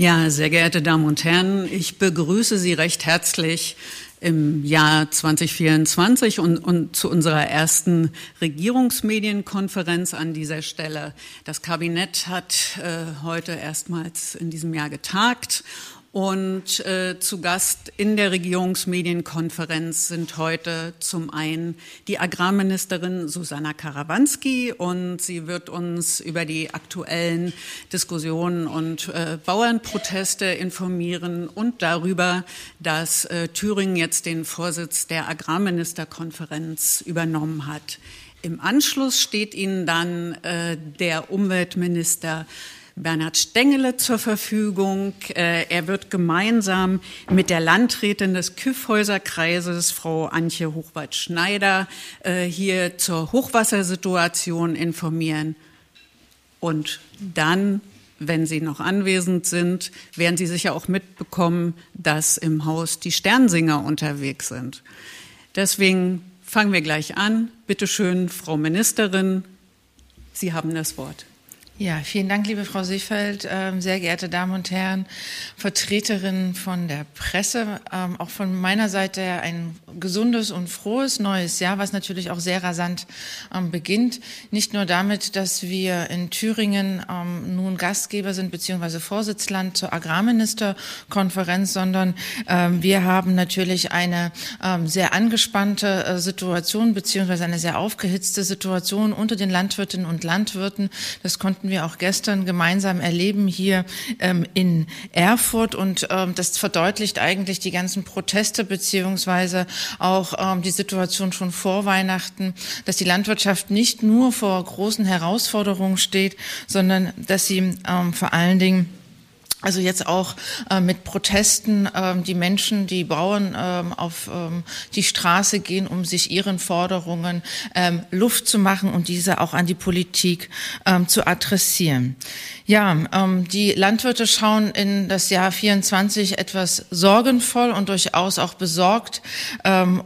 Ja, sehr geehrte Damen und Herren, ich begrüße Sie recht herzlich im Jahr 2024 und, und zu unserer ersten Regierungsmedienkonferenz an dieser Stelle. Das Kabinett hat äh, heute erstmals in diesem Jahr getagt und äh, zu Gast in der Regierungsmedienkonferenz sind heute zum einen die Agrarministerin Susanna Karawanski und sie wird uns über die aktuellen Diskussionen und äh, Bauernproteste informieren und darüber, dass äh, Thüringen jetzt den Vorsitz der Agrarministerkonferenz übernommen hat. Im Anschluss steht Ihnen dann äh, der Umweltminister Bernhard Stengele zur Verfügung. Äh, er wird gemeinsam mit der Landrätin des Kyffhäuserkreises, Frau Antje Hochwald-Schneider, äh, hier zur Hochwassersituation informieren. Und dann, wenn Sie noch anwesend sind, werden Sie sicher auch mitbekommen, dass im Haus die Sternsinger unterwegs sind. Deswegen fangen wir gleich an. Bitte schön, Frau Ministerin, Sie haben das Wort. Ja, vielen Dank, liebe Frau Seefeld, ähm, sehr geehrte Damen und Herren, Vertreterinnen von der Presse. Ähm, auch von meiner Seite ein gesundes und frohes neues Jahr, was natürlich auch sehr rasant ähm, beginnt. Nicht nur damit, dass wir in Thüringen nun Gastgeber sind beziehungsweise Vorsitzland zur Agrarministerkonferenz, sondern wir haben natürlich eine sehr angespannte äh, Situation beziehungsweise eine sehr aufgehitzte Situation unter den Landwirtinnen und Landwirten. Das konnten wir auch gestern gemeinsam erleben hier ähm, in Erfurt. Und ähm, das verdeutlicht eigentlich die ganzen Proteste beziehungsweise auch ähm, die Situation schon vor Weihnachten, dass die Landwirtschaft nicht nur vor großen Herausforderungen steht, sondern dass sie ähm, vor allen Dingen also jetzt auch äh, mit Protesten ähm, die Menschen, die Bauern ähm, auf ähm, die Straße gehen, um sich ihren Forderungen ähm, Luft zu machen und diese auch an die Politik ähm, zu adressieren. Ja, ähm, die Landwirte schauen in das Jahr 24 etwas sorgenvoll und durchaus auch besorgt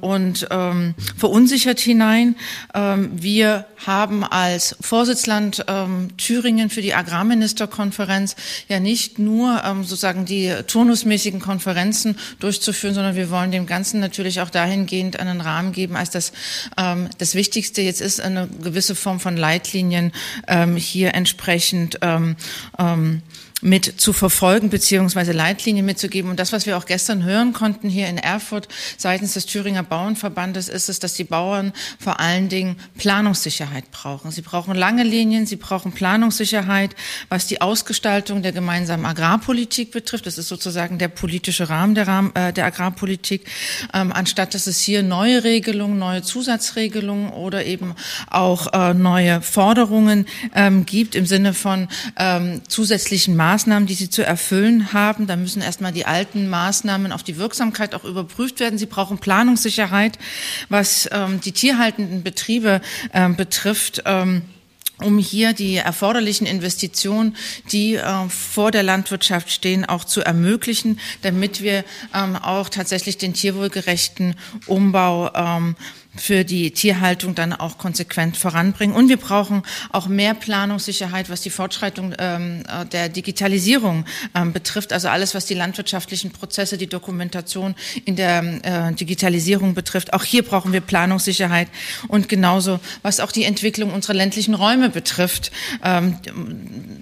und verunsichert hinein. wir haben als Vorsitzland Thüringen für die Agrarministerkonferenz ja nicht nur nur ähm, sozusagen die turnusmäßigen Konferenzen durchzuführen, sondern wir wollen dem Ganzen natürlich auch dahingehend einen Rahmen geben, als das ähm, das Wichtigste jetzt ist, eine gewisse Form von Leitlinien ähm, hier entsprechend ähm, ähm, mit zu verfolgen beziehungsweise Leitlinien mitzugeben. Und das, was wir auch gestern hören konnten hier in Erfurt seitens des Thüringer Bauernverbandes, ist es, dass die Bauern vor allen Dingen Planungssicherheit brauchen. Sie brauchen lange Linien, sie brauchen Planungssicherheit, was die Ausgestaltung der gemeinsamen Agrarpolitik betrifft. Das ist sozusagen der politische Rahmen der, Rahmen, äh, der Agrarpolitik, ähm, anstatt dass es hier neue Regelungen, neue Zusatzregelungen oder eben auch äh, neue Forderungen ähm, gibt im Sinne von ähm, zusätzlichen Maßnahmen die sie zu erfüllen haben. Da müssen erstmal die alten Maßnahmen auf die Wirksamkeit auch überprüft werden. Sie brauchen Planungssicherheit, was ähm, die tierhaltenden Betriebe ähm, betrifft. Ähm, um hier die erforderlichen Investitionen, die äh, vor der Landwirtschaft stehen, auch zu ermöglichen, damit wir ähm, auch tatsächlich den tierwohlgerechten Umbau ähm, für die Tierhaltung dann auch konsequent voranbringen. Und wir brauchen auch mehr Planungssicherheit, was die Fortschreitung ähm, äh, der Digitalisierung ähm, betrifft. Also alles, was die landwirtschaftlichen Prozesse, die Dokumentation in der äh, Digitalisierung betrifft. Auch hier brauchen wir Planungssicherheit. Und genauso, was auch die Entwicklung unserer ländlichen Räume betrifft, ähm,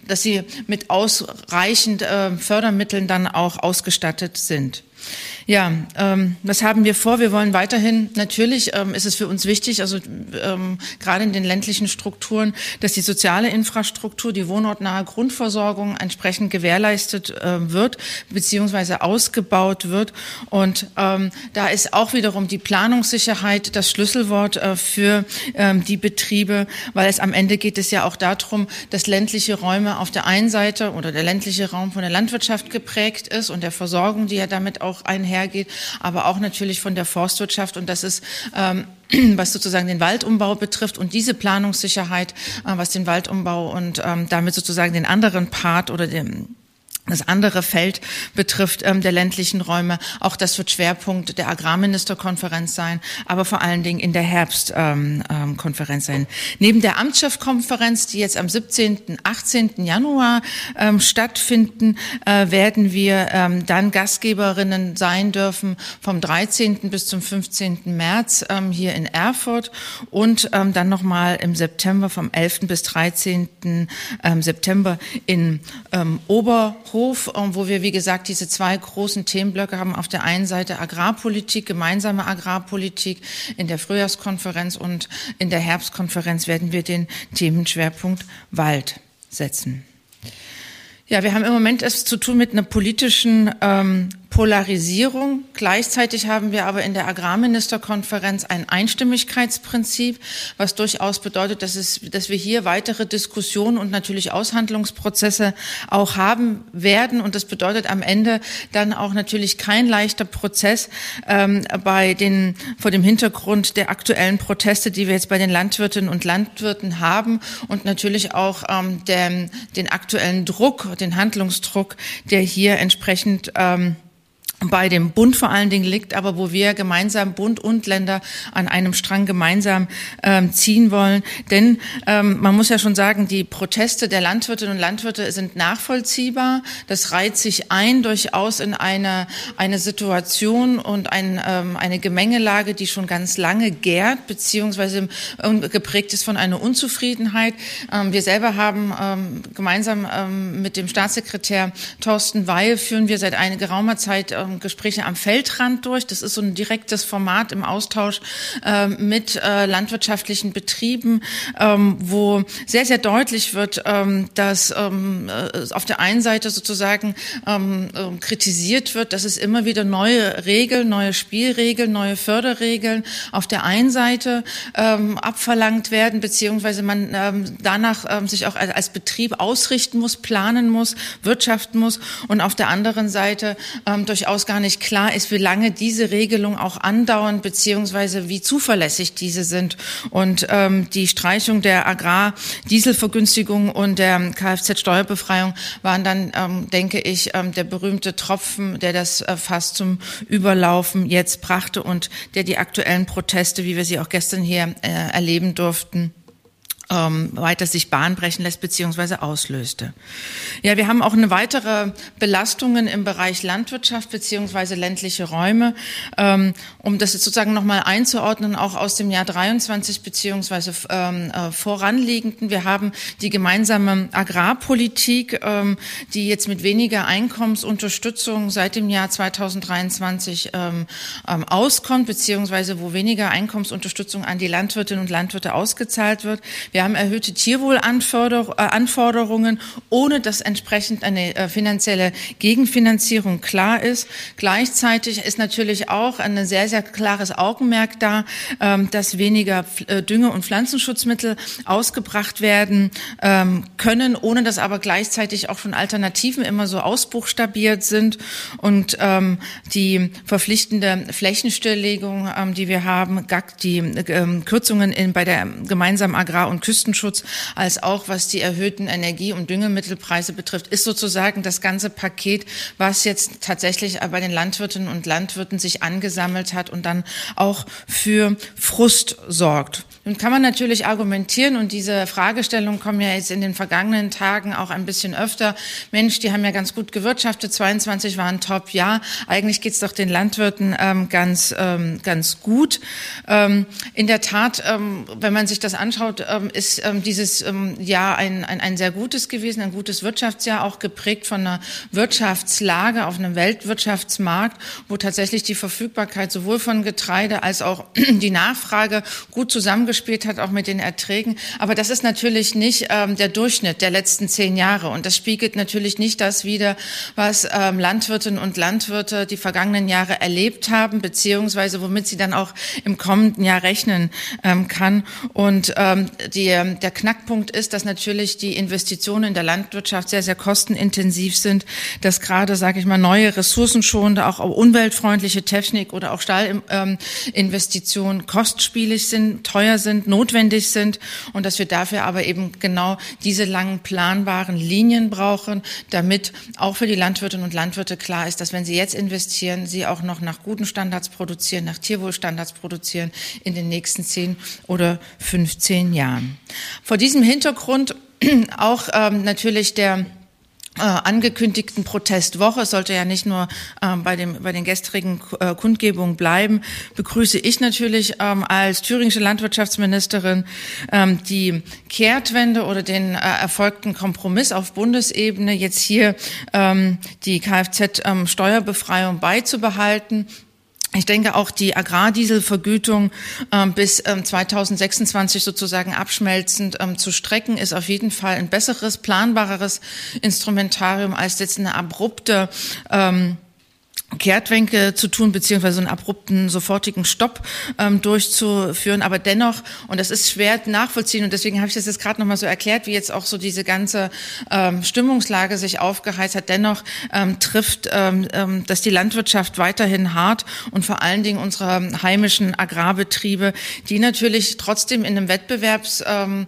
dass sie mit ausreichend äh, Fördermitteln dann auch ausgestattet sind. Ja, ähm, was haben wir vor? Wir wollen weiterhin, natürlich ähm, ist es für uns wichtig, also ähm, gerade in den ländlichen Strukturen, dass die soziale Infrastruktur, die wohnortnahe Grundversorgung entsprechend gewährleistet äh, wird, beziehungsweise ausgebaut wird. Und ähm, da ist auch wiederum die Planungssicherheit das Schlüsselwort äh, für ähm, die Betriebe, weil es am Ende geht es ja auch darum, dass ländliche Räume auf der einen Seite oder der ländliche Raum von der Landwirtschaft geprägt ist und der Versorgung, die ja damit auch einher einhergeht, aber auch natürlich von der Forstwirtschaft. Und das ist ähm, was sozusagen den Waldumbau betrifft und diese Planungssicherheit, äh, was den Waldumbau und ähm, damit sozusagen den anderen Part oder den das andere Feld betrifft ähm, der ländlichen Räume. Auch das wird Schwerpunkt der Agrarministerkonferenz sein, aber vor allen Dingen in der Herbstkonferenz ähm, ähm, sein. Neben der Amtschefkonferenz, die jetzt am 17., 18. Januar ähm, stattfinden, äh, werden wir ähm, dann Gastgeberinnen sein dürfen vom 13. bis zum 15. März ähm, hier in Erfurt und ähm, dann nochmal im September vom 11. bis 13. Ähm, September in ähm, Ober Hof, wo wir, wie gesagt, diese zwei großen Themenblöcke haben. Auf der einen Seite Agrarpolitik, gemeinsame Agrarpolitik. In der Frühjahrskonferenz und in der Herbstkonferenz werden wir den Themenschwerpunkt Wald setzen. Ja, wir haben im Moment es zu tun mit einer politischen ähm, Polarisierung. Gleichzeitig haben wir aber in der Agrarministerkonferenz ein Einstimmigkeitsprinzip, was durchaus bedeutet, dass, es, dass wir hier weitere Diskussionen und natürlich Aushandlungsprozesse auch haben werden. Und das bedeutet am Ende dann auch natürlich kein leichter Prozess ähm, bei den, vor dem Hintergrund der aktuellen Proteste, die wir jetzt bei den Landwirtinnen und Landwirten haben und natürlich auch ähm, den, den aktuellen Druck, den Handlungsdruck, der hier entsprechend ähm, bei dem Bund vor allen Dingen liegt, aber wo wir gemeinsam Bund und Länder an einem Strang gemeinsam ähm, ziehen wollen. Denn ähm, man muss ja schon sagen, die Proteste der Landwirtinnen und Landwirte sind nachvollziehbar. Das reiht sich ein durchaus in eine, eine Situation und ein, ähm, eine Gemengelage, die schon ganz lange gärt, beziehungsweise geprägt ist von einer Unzufriedenheit. Ähm, wir selber haben ähm, gemeinsam ähm, mit dem Staatssekretär Thorsten Weil führen wir seit einer geraumer Zeit ähm, Gespräche am Feldrand durch. Das ist so ein direktes Format im Austausch äh, mit äh, landwirtschaftlichen Betrieben, ähm, wo sehr, sehr deutlich wird, ähm, dass ähm, äh, auf der einen Seite sozusagen ähm, äh, kritisiert wird, dass es immer wieder neue Regeln, neue Spielregeln, neue Förderregeln auf der einen Seite ähm, abverlangt werden, beziehungsweise man ähm, danach ähm, sich auch als Betrieb ausrichten muss, planen muss, wirtschaften muss und auf der anderen Seite ähm, durchaus durchaus gar nicht klar ist, wie lange diese Regelungen auch andauern, beziehungsweise wie zuverlässig diese sind. Und ähm, die Streichung der Agrardieselvergünstigung und der Kfz-Steuerbefreiung waren dann, ähm, denke ich, ähm, der berühmte Tropfen, der das äh, fast zum Überlaufen jetzt brachte und der die aktuellen Proteste, wie wir sie auch gestern hier äh, erleben durften, ähm, weiter sich Bahn brechen lässt beziehungsweise auslöste. Ja, wir haben auch eine weitere Belastungen im Bereich Landwirtschaft beziehungsweise ländliche Räume, ähm, um das sozusagen nochmal einzuordnen, auch aus dem Jahr 23 beziehungsweise ähm, äh, voranliegenden. Wir haben die gemeinsame Agrarpolitik, ähm, die jetzt mit weniger Einkommensunterstützung seit dem Jahr 2023 ähm, ähm, auskommt, beziehungsweise wo weniger Einkommensunterstützung an die Landwirtinnen und Landwirte ausgezahlt wird. Wir wir haben erhöhte Tierwohlanforderungen, ohne dass entsprechend eine äh, finanzielle Gegenfinanzierung klar ist. Gleichzeitig ist natürlich auch ein sehr, sehr klares Augenmerk da, ähm, dass weniger äh, Dünge- und Pflanzenschutzmittel ausgebracht werden ähm, können, ohne dass aber gleichzeitig auch schon Alternativen immer so ausbuchstabiert sind und ähm, die verpflichtende Flächenstilllegung, die wir haben, die Kürzungen bei der gemeinsamen Agrar- und Küstenschutz als auch was die erhöhten Energie- und Düngemittelpreise betrifft, ist sozusagen das ganze Paket, was jetzt tatsächlich bei den Landwirtinnen und Landwirten sich angesammelt hat und dann auch für Frust sorgt. Nun kann man natürlich argumentieren und diese Fragestellungen kommen ja jetzt in den vergangenen Tagen auch ein bisschen öfter. Mensch, die haben ja ganz gut gewirtschaftet, 22 waren top, ja. Eigentlich geht's doch den Landwirten ähm, ganz, ähm, ganz gut. Ähm, in der Tat, ähm, wenn man sich das anschaut, ähm, ist ähm, dieses ähm, Jahr ein, ein, ein sehr gutes gewesen, ein gutes Wirtschaftsjahr, auch geprägt von einer Wirtschaftslage auf einem Weltwirtschaftsmarkt, wo tatsächlich die Verfügbarkeit sowohl von Getreide als auch die Nachfrage gut zusammengespielt hat, auch mit den Erträgen. Aber das ist natürlich nicht ähm, der Durchschnitt der letzten zehn Jahre. Und das spiegelt natürlich nicht das wider, was ähm, Landwirtinnen und Landwirte die vergangenen Jahre erlebt haben, beziehungsweise womit sie dann auch im kommenden Jahr rechnen ähm, kann. Und ähm, die die, der Knackpunkt ist, dass natürlich die Investitionen in der Landwirtschaft sehr, sehr kostenintensiv sind, dass gerade, sage ich mal, neue ressourcenschonende, auch umweltfreundliche Technik oder auch Stahlinvestitionen ähm, kostspielig sind, teuer sind, notwendig sind und dass wir dafür aber eben genau diese langen planbaren Linien brauchen, damit auch für die Landwirtinnen und Landwirte klar ist, dass wenn sie jetzt investieren, sie auch noch nach guten Standards produzieren, nach Tierwohlstandards produzieren in den nächsten zehn oder 15 Jahren. Vor diesem Hintergrund auch ähm, natürlich der äh, angekündigten Protestwoche, es sollte ja nicht nur ähm, bei, dem, bei den gestrigen äh, Kundgebungen bleiben, begrüße ich natürlich ähm, als thüringische Landwirtschaftsministerin ähm, die Kehrtwende oder den äh, erfolgten Kompromiss auf Bundesebene, jetzt hier ähm, die Kfz-Steuerbefreiung ähm, beizubehalten. Ich denke auch die Agrardieselvergütung ähm, bis ähm, 2026 sozusagen abschmelzend ähm, zu strecken, ist auf jeden Fall ein besseres, planbareres Instrumentarium als jetzt eine abrupte ähm, Kehrtwänke zu tun, beziehungsweise einen abrupten, sofortigen Stopp ähm, durchzuführen. Aber dennoch, und das ist schwer nachvollziehen, und deswegen habe ich das jetzt gerade nochmal so erklärt, wie jetzt auch so diese ganze ähm, Stimmungslage sich aufgeheizt hat, dennoch ähm, trifft, ähm, ähm, dass die Landwirtschaft weiterhin hart und vor allen Dingen unsere heimischen Agrarbetriebe, die natürlich trotzdem in einem Wettbewerbsgefüge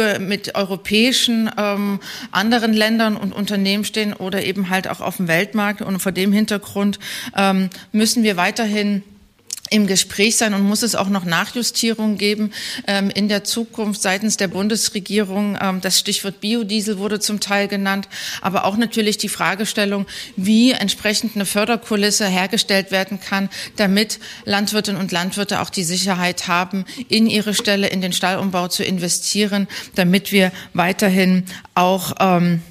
ähm, äh, mit europäischen ähm, anderen Ländern und Unternehmen stehen oder eben halt auch auf dem Weltmarkt Weltmarkt. Und vor dem Hintergrund ähm, müssen wir weiterhin im Gespräch sein und muss es auch noch Nachjustierungen geben ähm, in der Zukunft seitens der Bundesregierung. Ähm, das Stichwort Biodiesel wurde zum Teil genannt, aber auch natürlich die Fragestellung, wie entsprechend eine Förderkulisse hergestellt werden kann, damit Landwirtinnen und Landwirte auch die Sicherheit haben, in ihre Stelle, in den Stallumbau zu investieren, damit wir weiterhin auch ähm,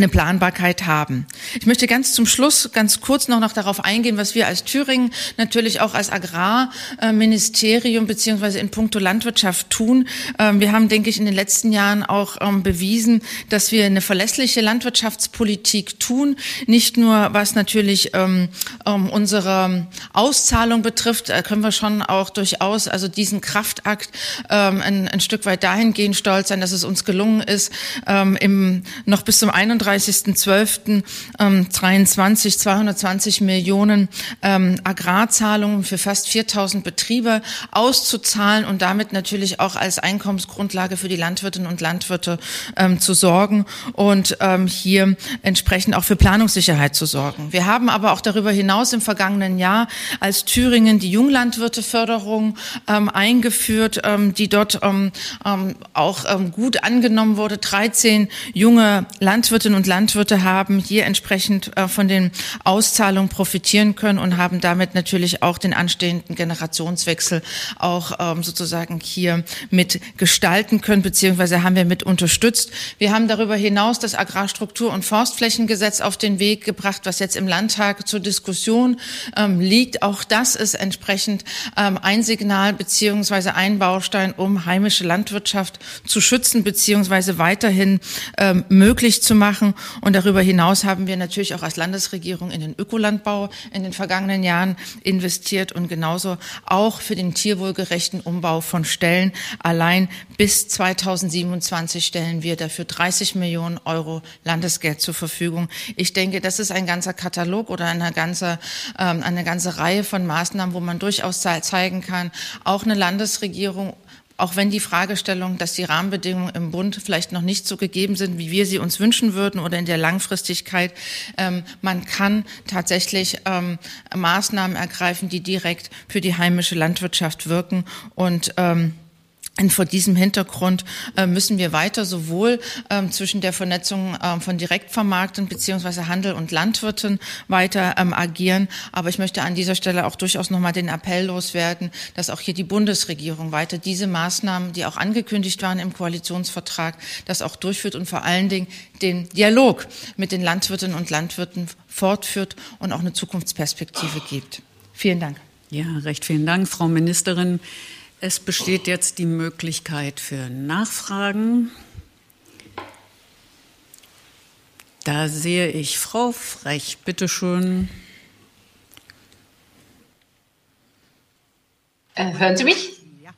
eine Planbarkeit haben. Ich möchte ganz zum Schluss ganz kurz noch, noch darauf eingehen, was wir als Thüringen natürlich auch als Agrarministerium beziehungsweise in puncto Landwirtschaft tun. Ähm, wir haben, denke ich, in den letzten Jahren auch ähm, bewiesen, dass wir eine verlässliche Landwirtschaftspolitik tun, nicht nur was natürlich ähm, unsere Auszahlung betrifft, da können wir schon auch durchaus also diesen Kraftakt ein, ein Stück weit dahingehend stolz sein, dass es uns gelungen ist, im, noch bis zum 31 31.12.23 220 Millionen ähm, Agrarzahlungen für fast 4000 Betriebe auszuzahlen und damit natürlich auch als Einkommensgrundlage für die Landwirtinnen und Landwirte ähm, zu sorgen und ähm, hier entsprechend auch für Planungssicherheit zu sorgen. Wir haben aber auch darüber hinaus im vergangenen Jahr als Thüringen die Junglandwirteförderung ähm, eingeführt, ähm, die dort ähm, ähm, auch ähm, gut angenommen wurde. 13 junge Landwirte Landwirtinnen und Landwirte haben hier entsprechend äh, von den Auszahlungen profitieren können und haben damit natürlich auch den anstehenden Generationswechsel auch ähm, sozusagen hier mit gestalten können, beziehungsweise haben wir mit unterstützt. Wir haben darüber hinaus das Agrarstruktur- und Forstflächengesetz auf den Weg gebracht, was jetzt im Landtag zur Diskussion ähm, liegt. Auch das ist entsprechend ähm, ein Signal beziehungsweise ein Baustein, um heimische Landwirtschaft zu schützen beziehungsweise weiterhin möglich zu machen machen. Und darüber hinaus haben wir natürlich auch als Landesregierung in den Ökolandbau in den vergangenen Jahren investiert und genauso auch für den tierwohlgerechten Umbau von Stellen. Allein bis 2027 stellen wir dafür 30 Millionen Euro Landesgeld zur Verfügung. Ich denke, das ist ein ganzer Katalog oder eine ganze, ähm, eine ganze Reihe von Maßnahmen, wo man durchaus zeigen kann, auch eine Landesregierung auch wenn die Fragestellung, dass die Rahmenbedingungen im Bund vielleicht noch nicht so gegeben sind, wie wir sie uns wünschen würden oder in der Langfristigkeit, ähm, man kann tatsächlich ähm, Maßnahmen ergreifen, die direkt für die heimische Landwirtschaft wirken und ähm, und vor diesem Hintergrund äh, müssen wir weiter sowohl ähm, zwischen der Vernetzung ähm, von Direktvermarktern beziehungsweise Handel und Landwirten weiter ähm, agieren. Aber ich möchte an dieser Stelle auch durchaus nochmal den Appell loswerden, dass auch hier die Bundesregierung weiter diese Maßnahmen, die auch angekündigt waren im Koalitionsvertrag, das auch durchführt und vor allen Dingen den Dialog mit den Landwirtinnen und Landwirten fortführt und auch eine Zukunftsperspektive gibt. Vielen Dank. Ja, recht vielen Dank, Frau Ministerin. Es besteht jetzt die Möglichkeit für Nachfragen. Da sehe ich Frau Frech, bitte schön. Äh, hören Sie mich? Ja.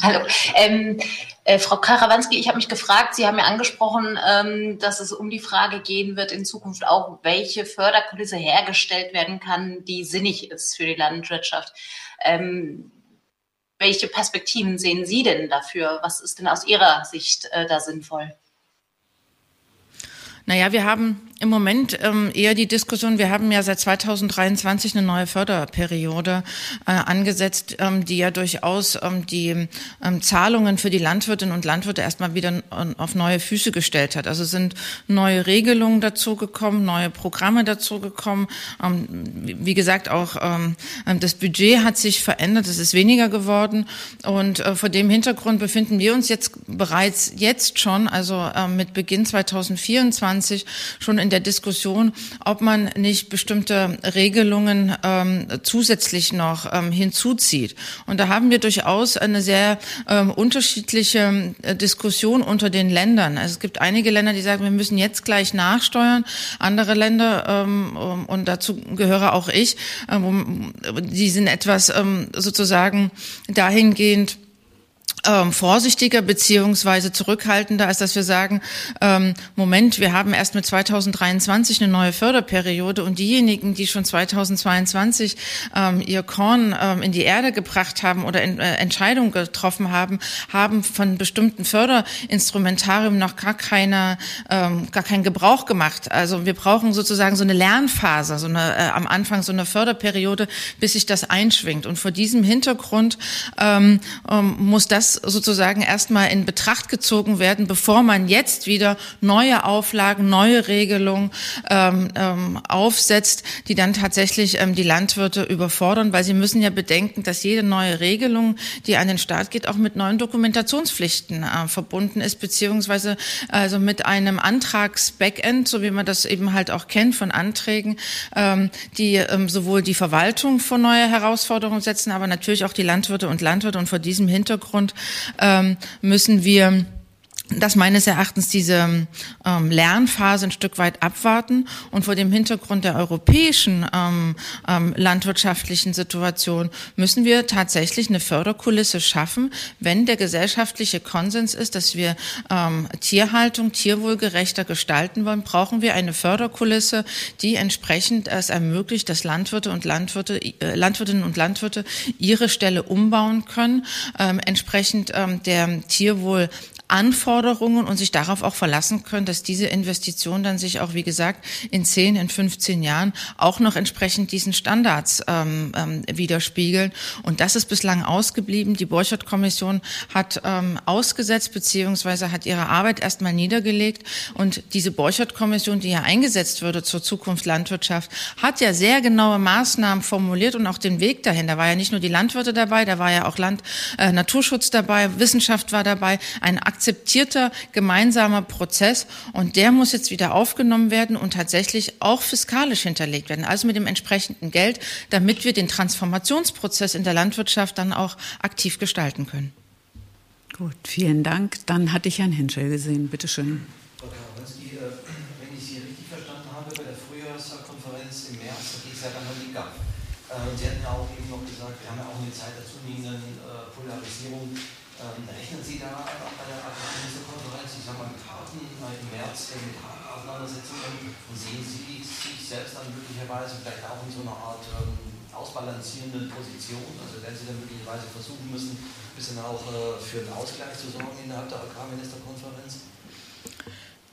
Hallo. Ähm, äh, Frau Karawanski, ich habe mich gefragt, Sie haben ja angesprochen, ähm, dass es um die Frage gehen wird in Zukunft auch, welche Förderkulisse hergestellt werden kann, die sinnig ist für die Landwirtschaft. Ähm, welche Perspektiven sehen Sie denn dafür? Was ist denn aus Ihrer Sicht äh, da sinnvoll? Naja, wir haben im Moment ähm, eher die Diskussion, wir haben ja seit 2023 eine neue Förderperiode äh, angesetzt, ähm, die ja durchaus ähm, die ähm, Zahlungen für die Landwirtinnen und Landwirte erstmal wieder auf neue Füße gestellt hat. Also sind neue Regelungen dazugekommen, neue Programme dazugekommen. Ähm, wie gesagt, auch ähm, das Budget hat sich verändert, es ist weniger geworden. Und äh, vor dem Hintergrund befinden wir uns jetzt bereits jetzt schon, also äh, mit Beginn 2024, schon in in der Diskussion, ob man nicht bestimmte Regelungen ähm, zusätzlich noch ähm, hinzuzieht. Und da haben wir durchaus eine sehr ähm, unterschiedliche äh, Diskussion unter den Ländern. Also es gibt einige Länder, die sagen, wir müssen jetzt gleich nachsteuern. Andere Länder, ähm, und dazu gehöre auch ich, ähm, die sind etwas ähm, sozusagen dahingehend, ähm, vorsichtiger beziehungsweise zurückhaltender, als dass wir sagen, ähm, Moment, wir haben erst mit 2023 eine neue Förderperiode und diejenigen, die schon 2022 ähm, ihr Korn ähm, in die Erde gebracht haben oder in, äh, Entscheidungen getroffen haben, haben von bestimmten Förderinstrumentarium noch gar keine, ähm, gar keinen Gebrauch gemacht. Also wir brauchen sozusagen so eine Lernphase, so eine äh, am Anfang so eine Förderperiode, bis sich das einschwingt. Und vor diesem Hintergrund ähm, ähm muss das sozusagen erstmal in Betracht gezogen werden, bevor man jetzt wieder neue Auflagen, neue Regelungen ähm, ähm, aufsetzt, die dann tatsächlich ähm, die Landwirte überfordern, weil sie müssen ja bedenken, dass jede neue Regelung, die an den Staat geht, auch mit neuen Dokumentationspflichten äh, verbunden ist, beziehungsweise also mit einem Antrags-Backend, so wie man das eben halt auch kennt von Anträgen, ähm, die ähm, sowohl die Verwaltung vor neue Herausforderungen setzen, aber natürlich auch die Landwirte und Landwirte. Und vor diesem Hintergrund müssen wir dass meines Erachtens diese ähm, Lernphase ein Stück weit abwarten und vor dem Hintergrund der europäischen ähm, ähm, landwirtschaftlichen Situation müssen wir tatsächlich eine Förderkulisse schaffen, wenn der gesellschaftliche Konsens ist, dass wir ähm, Tierhaltung tierwohlgerechter gestalten wollen, brauchen wir eine Förderkulisse, die entsprechend es ermöglicht, dass Landwirte und Landwirte, äh, Landwirtinnen und Landwirte ihre Stelle umbauen können, ähm, entsprechend ähm, der Tierwohl Anforderungen und sich darauf auch verlassen können, dass diese Investitionen dann sich auch, wie gesagt, in 10, in 15 Jahren auch noch entsprechend diesen Standards ähm, ähm, widerspiegeln. Und das ist bislang ausgeblieben. Die Borchert-Kommission hat ähm, ausgesetzt beziehungsweise hat ihre Arbeit erstmal niedergelegt. Und diese Borchert-Kommission, die ja eingesetzt würde zur Zukunft Landwirtschaft, hat ja sehr genaue Maßnahmen formuliert und auch den Weg dahin. Da war ja nicht nur die Landwirte dabei, da war ja auch Land, äh, Naturschutz dabei, Wissenschaft war dabei, ein akzeptierter gemeinsamer Prozess und der muss jetzt wieder aufgenommen werden und tatsächlich auch fiskalisch hinterlegt werden, also mit dem entsprechenden Geld, damit wir den Transformationsprozess in der Landwirtschaft dann auch aktiv gestalten können. Gut, vielen Dank. Dann hatte ich Herrn Henschel gesehen. Bitte schön. Frau Karawanski, äh, wenn ich Sie richtig verstanden habe, bei der Frühjahrskonferenz im März, da geht es ja dann um die GAP. Äh, Sie hatten ja auch eben noch gesagt, wir haben ja auch eine Zeit der zunehmenden äh, Polarisierung ähm, rechnen Sie da auch bei der Agrarministerkonferenz, ich sage mal mit harten, äh, im März äh, mit harten Auseinandersetzungen und sehen Sie sich selbst dann möglicherweise vielleicht auch in so einer Art ähm, ausbalancierenden Position? Also werden Sie dann möglicherweise versuchen müssen, ein bisschen auch äh, für einen Ausgleich zu sorgen innerhalb der Agrarministerkonferenz?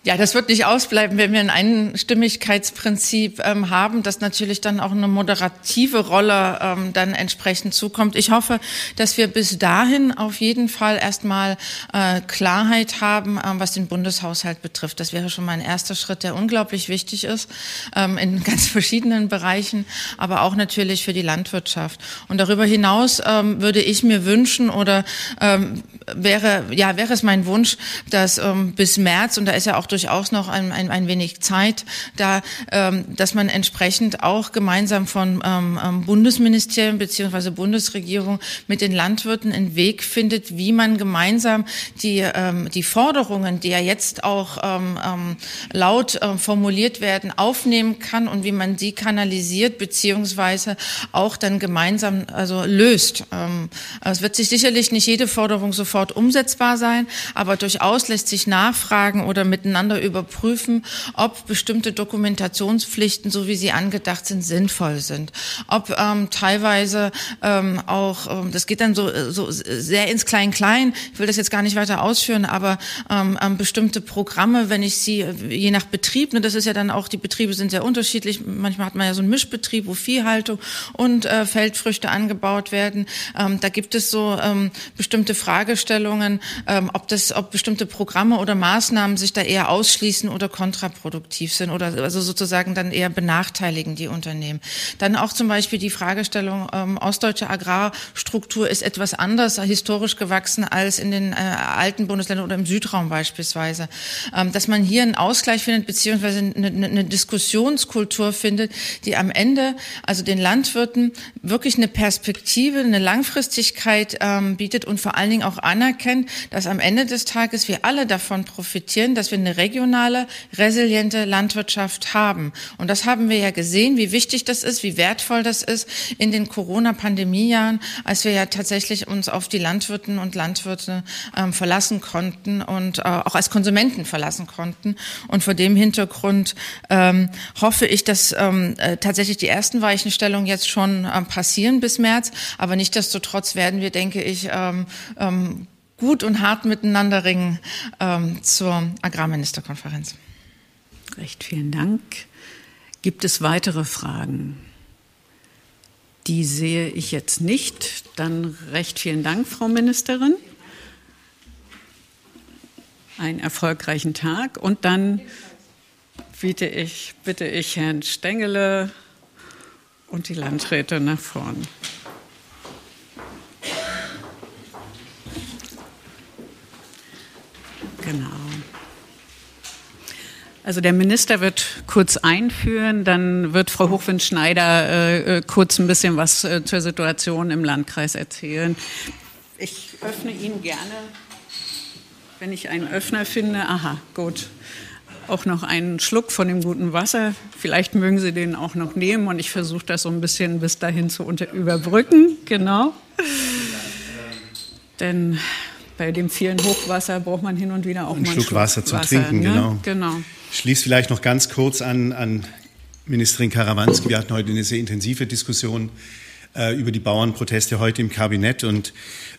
Ja, das wird nicht ausbleiben, wenn wir ein Einstimmigkeitsprinzip ähm, haben, das natürlich dann auch eine moderative Rolle ähm, dann entsprechend zukommt. Ich hoffe, dass wir bis dahin auf jeden Fall erstmal äh, Klarheit haben, ähm, was den Bundeshaushalt betrifft. Das wäre schon mal ein erster Schritt, der unglaublich wichtig ist ähm, in ganz verschiedenen Bereichen, aber auch natürlich für die Landwirtschaft. Und darüber hinaus ähm, würde ich mir wünschen oder ähm, wäre ja wäre es mein Wunsch, dass bis März und da ist ja auch durchaus noch ein, ein, ein wenig Zeit, da, ähm, dass man entsprechend auch gemeinsam von ähm, ähm Bundesministerien beziehungsweise Bundesregierung mit den Landwirten einen Weg findet, wie man gemeinsam die, ähm, die Forderungen, die ja jetzt auch ähm, ähm, laut äh, formuliert werden, aufnehmen kann und wie man sie kanalisiert beziehungsweise auch dann gemeinsam also löst. Ähm, es wird sich sicherlich nicht jede Forderung sofort umsetzbar sein, aber durchaus lässt sich nachfragen oder miteinander überprüfen, ob bestimmte Dokumentationspflichten, so wie sie angedacht sind, sinnvoll sind. Ob ähm, teilweise ähm, auch, ähm, das geht dann so, so sehr ins Klein-Klein, ich will das jetzt gar nicht weiter ausführen, aber ähm, ähm, bestimmte Programme, wenn ich sie, je nach Betrieb, ne, das ist ja dann auch, die Betriebe sind sehr unterschiedlich, manchmal hat man ja so einen Mischbetrieb, wo Viehhaltung und äh, Feldfrüchte angebaut werden. Ähm, da gibt es so ähm, bestimmte Fragestellungen, ähm, ob das, ob bestimmte Programme oder Maßnahmen sich da eher ausschließen oder kontraproduktiv sind oder also sozusagen dann eher benachteiligen die Unternehmen. Dann auch zum Beispiel die Fragestellung, ähm, ostdeutsche Agrarstruktur ist etwas anders historisch gewachsen als in den äh, alten Bundesländern oder im Südraum beispielsweise. Ähm, dass man hier einen Ausgleich findet, beziehungsweise eine, eine Diskussionskultur findet, die am Ende also den Landwirten wirklich eine Perspektive, eine Langfristigkeit ähm, bietet und vor allen Dingen auch anerkennt, dass am Ende des Tages wir alle davon profitieren, dass wir eine regionale, resiliente Landwirtschaft haben. Und das haben wir ja gesehen, wie wichtig das ist, wie wertvoll das ist in den Corona-Pandemiejahren, als wir ja tatsächlich uns auf die Landwirten und Landwirte ähm, verlassen konnten und äh, auch als Konsumenten verlassen konnten. Und vor dem Hintergrund ähm, hoffe ich, dass ähm, äh, tatsächlich die ersten Weichenstellungen jetzt schon ähm, passieren bis März. Aber nichtdestotrotz werden wir, denke ich, ähm, ähm, gut und hart miteinander ringen ähm, zur Agrarministerkonferenz. Recht vielen Dank. Gibt es weitere Fragen? Die sehe ich jetzt nicht. Dann recht vielen Dank, Frau Ministerin. Einen erfolgreichen Tag. Und dann bitte ich, bitte ich Herrn Stengele und die Landräte nach vorn. Genau. Also der Minister wird kurz einführen, dann wird Frau Hochwind-Schneider äh, äh, kurz ein bisschen was äh, zur Situation im Landkreis erzählen. Ich öffne ihn gerne, wenn ich einen Öffner finde. Aha, gut. Auch noch einen Schluck von dem guten Wasser. Vielleicht mögen Sie den auch noch nehmen und ich versuche das so ein bisschen bis dahin zu überbrücken. Genau. Denn bei dem vielen Hochwasser braucht man hin und wieder auch einen mal einen Schluck, Schluck Wasser zum Wasser, Trinken, ne? genau. genau. Ich schließe vielleicht noch ganz kurz an, an Ministerin Karawanski. Wir hatten heute eine sehr intensive Diskussion über die Bauernproteste heute im Kabinett. Und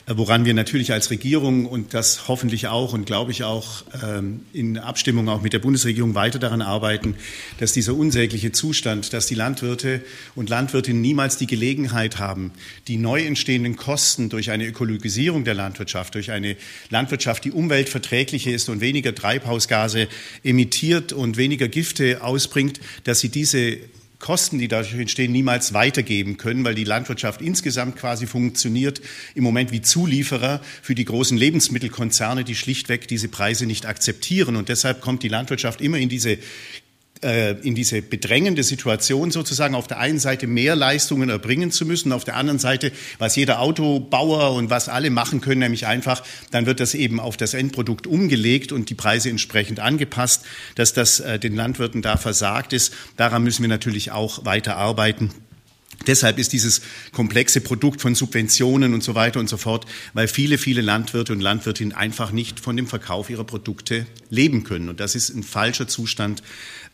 äh, woran wir natürlich als Regierung und das hoffentlich auch und glaube ich auch ähm, in Abstimmung auch mit der Bundesregierung weiter daran arbeiten, dass dieser unsägliche Zustand, dass die Landwirte und Landwirtinnen niemals die Gelegenheit haben, die neu entstehenden Kosten durch eine Ökologisierung der Landwirtschaft, durch eine Landwirtschaft, die umweltverträglicher ist und weniger Treibhausgase emittiert und weniger Gifte ausbringt, dass sie diese Kosten, die dadurch entstehen, niemals weitergeben können, weil die Landwirtschaft insgesamt quasi funktioniert im Moment wie Zulieferer für die großen Lebensmittelkonzerne, die schlichtweg diese Preise nicht akzeptieren. Und deshalb kommt die Landwirtschaft immer in diese äh, in diese bedrängende Situation sozusagen auf der einen Seite mehr Leistungen erbringen zu müssen, auf der anderen Seite, was jeder Autobauer und was alle machen können, nämlich einfach, dann wird das eben auf das Endprodukt umgelegt und die Preise entsprechend angepasst, dass das äh, den Landwirten da versagt ist. Daran müssen wir natürlich auch weiter arbeiten. Deshalb ist dieses komplexe Produkt von Subventionen und so weiter und so fort, weil viele, viele Landwirte und Landwirtinnen einfach nicht von dem Verkauf ihrer Produkte leben können. Und das ist ein falscher Zustand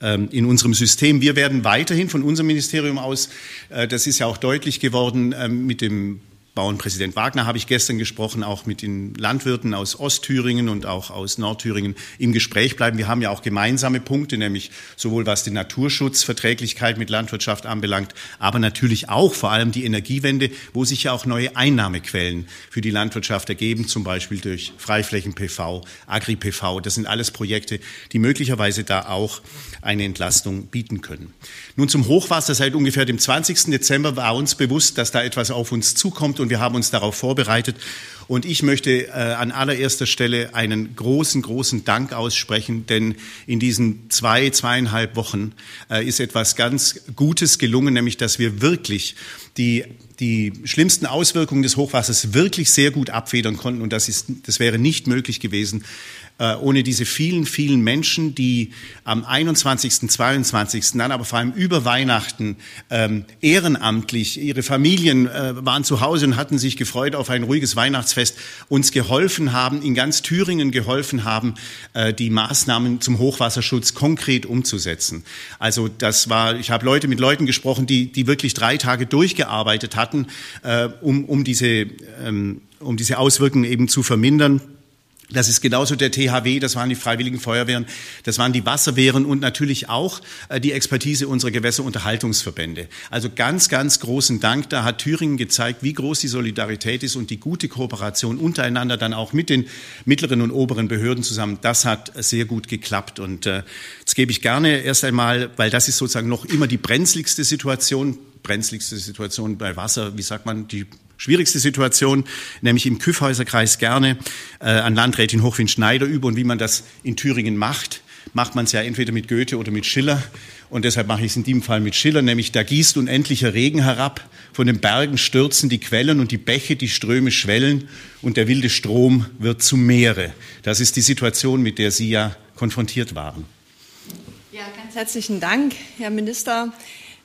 ähm, in unserem System. Wir werden weiterhin von unserem Ministerium aus, äh, das ist ja auch deutlich geworden, ähm, mit dem Bauernpräsident Wagner habe ich gestern gesprochen, auch mit den Landwirten aus Ostthüringen und auch aus Nordthüringen im Gespräch bleiben. Wir haben ja auch gemeinsame Punkte, nämlich sowohl was den Naturschutz, Verträglichkeit mit Landwirtschaft anbelangt, aber natürlich auch vor allem die Energiewende, wo sich ja auch neue Einnahmequellen für die Landwirtschaft ergeben, zum Beispiel durch Freiflächen-PV, Agri-PV. Das sind alles Projekte, die möglicherweise da auch eine Entlastung bieten können. Nun zum Hochwasser. Seit ungefähr dem 20. Dezember war uns bewusst, dass da etwas auf uns zukommt und wir haben uns darauf vorbereitet. Und ich möchte äh, an allererster Stelle einen großen, großen Dank aussprechen, denn in diesen zwei, zweieinhalb Wochen äh, ist etwas ganz Gutes gelungen, nämlich dass wir wirklich die die schlimmsten Auswirkungen des Hochwassers wirklich sehr gut abfedern konnten. Und das, ist, das wäre nicht möglich gewesen, ohne diese vielen, vielen Menschen, die am 21., 22., dann aber vor allem über Weihnachten ähm, ehrenamtlich, ihre Familien äh, waren zu Hause und hatten sich gefreut auf ein ruhiges Weihnachtsfest, uns geholfen haben, in ganz Thüringen geholfen haben, äh, die Maßnahmen zum Hochwasserschutz konkret umzusetzen. Also das war, ich habe Leute mit Leuten gesprochen, die, die wirklich drei Tage durchgearbeitet hatten, äh, um, um, diese, ähm, um diese Auswirkungen eben zu vermindern. Das ist genauso der THW, das waren die Freiwilligen Feuerwehren, das waren die Wasserwehren und natürlich auch äh, die Expertise unserer Gewässerunterhaltungsverbände. Also ganz, ganz großen Dank. Da hat Thüringen gezeigt, wie groß die Solidarität ist und die gute Kooperation untereinander dann auch mit den mittleren und oberen Behörden zusammen. Das hat sehr gut geklappt. Und äh, das gebe ich gerne erst einmal, weil das ist sozusagen noch immer die brenzligste Situation, brenzligste Situation bei Wasser, wie sagt man, die schwierigste Situation, nämlich im Küffhäuserkreis gerne äh, an Landrätin Hochwind-Schneider über. Und wie man das in Thüringen macht, macht man es ja entweder mit Goethe oder mit Schiller. Und deshalb mache ich es in diesem Fall mit Schiller, nämlich da gießt unendlicher Regen herab, von den Bergen stürzen die Quellen und die Bäche, die Ströme schwellen und der wilde Strom wird zum Meere. Das ist die Situation, mit der Sie ja konfrontiert waren. Ja, ganz herzlichen Dank, Herr Minister.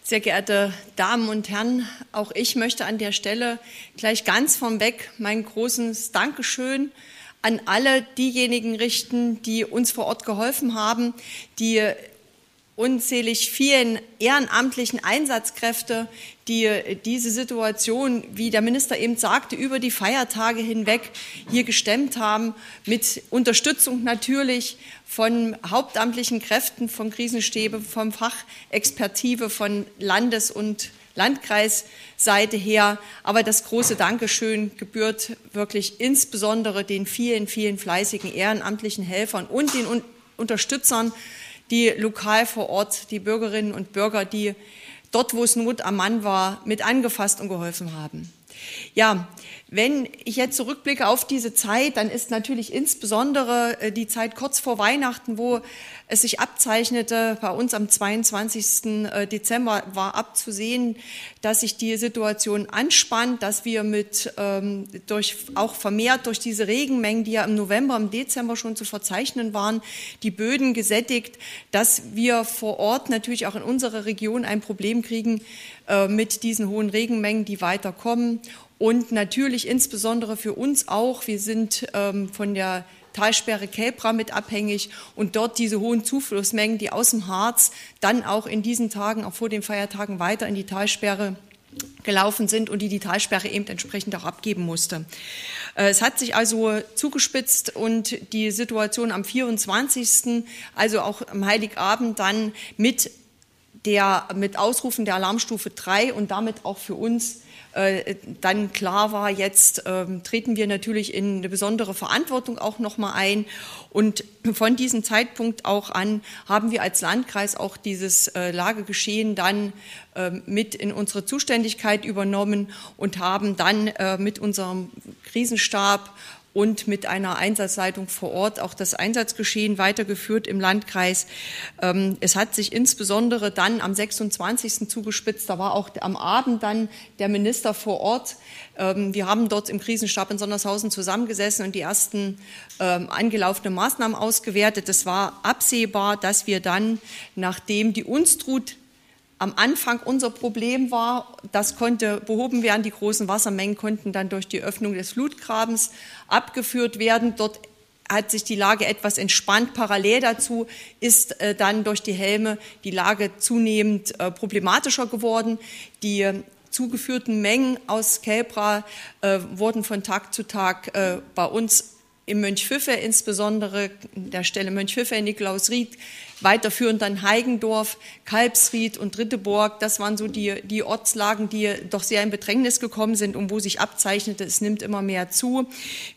Sehr geehrte Damen und Herren, auch ich möchte an der Stelle gleich ganz vorweg mein großes Dankeschön an alle diejenigen richten, die uns vor Ort geholfen haben, die unzählig vielen ehrenamtlichen Einsatzkräfte, die diese Situation, wie der Minister eben sagte, über die Feiertage hinweg hier gestemmt haben, mit Unterstützung natürlich von hauptamtlichen Kräften, von Krisenstäbe, vom Fachexpertive, von Landes- und Landkreisseite her. Aber das große Dankeschön gebührt wirklich insbesondere den vielen, vielen fleißigen ehrenamtlichen Helfern und den Unterstützern die lokal vor Ort, die Bürgerinnen und Bürger, die dort, wo es Not am Mann war, mit angefasst und geholfen haben. Ja, wenn ich jetzt zurückblicke auf diese Zeit, dann ist natürlich insbesondere äh, die Zeit kurz vor Weihnachten, wo es sich abzeichnete, bei uns am 22. Äh, Dezember war abzusehen, dass sich die Situation anspannt, dass wir mit ähm, durch auch vermehrt durch diese Regenmengen, die ja im November, im Dezember schon zu verzeichnen waren, die Böden gesättigt, dass wir vor Ort natürlich auch in unserer Region ein Problem kriegen äh, mit diesen hohen Regenmengen, die weiterkommen und natürlich insbesondere für uns auch. Wir sind ähm, von der Talsperre Kelbra mit abhängig und dort diese hohen Zuflussmengen, die aus dem Harz dann auch in diesen Tagen, auch vor den Feiertagen weiter in die Talsperre gelaufen sind und die die Talsperre eben entsprechend auch abgeben musste. Äh, es hat sich also zugespitzt und die Situation am 24., also auch am Heiligabend dann mit der, mit Ausrufen der Alarmstufe 3 und damit auch für uns dann klar war, jetzt ähm, treten wir natürlich in eine besondere Verantwortung auch nochmal ein. Und von diesem Zeitpunkt auch an haben wir als Landkreis auch dieses äh, Lagegeschehen dann äh, mit in unsere Zuständigkeit übernommen und haben dann äh, mit unserem Krisenstab und mit einer Einsatzleitung vor Ort auch das Einsatzgeschehen weitergeführt im Landkreis. Ähm, es hat sich insbesondere dann am 26. zugespitzt. Da war auch am Abend dann der Minister vor Ort. Ähm, wir haben dort im Krisenstab in Sondershausen zusammengesessen und die ersten ähm, angelaufenen Maßnahmen ausgewertet. Es war absehbar, dass wir dann, nachdem die Unstrut am Anfang unser Problem war, das konnte behoben werden. Die großen Wassermengen konnten dann durch die Öffnung des Flutgrabens abgeführt werden. Dort hat sich die Lage etwas entspannt. Parallel dazu ist äh, dann durch die Helme die Lage zunehmend äh, problematischer geworden. Die äh, zugeführten Mengen aus Kelbra äh, wurden von Tag zu Tag äh, bei uns im Mönchpfiffe, insbesondere der Stelle Mönchpfiffe, Nikolausried, weiterführend dann Heigendorf, Kalbsried und Ritteborg. Das waren so die, die Ortslagen, die doch sehr in Bedrängnis gekommen sind und wo sich abzeichnete, es nimmt immer mehr zu.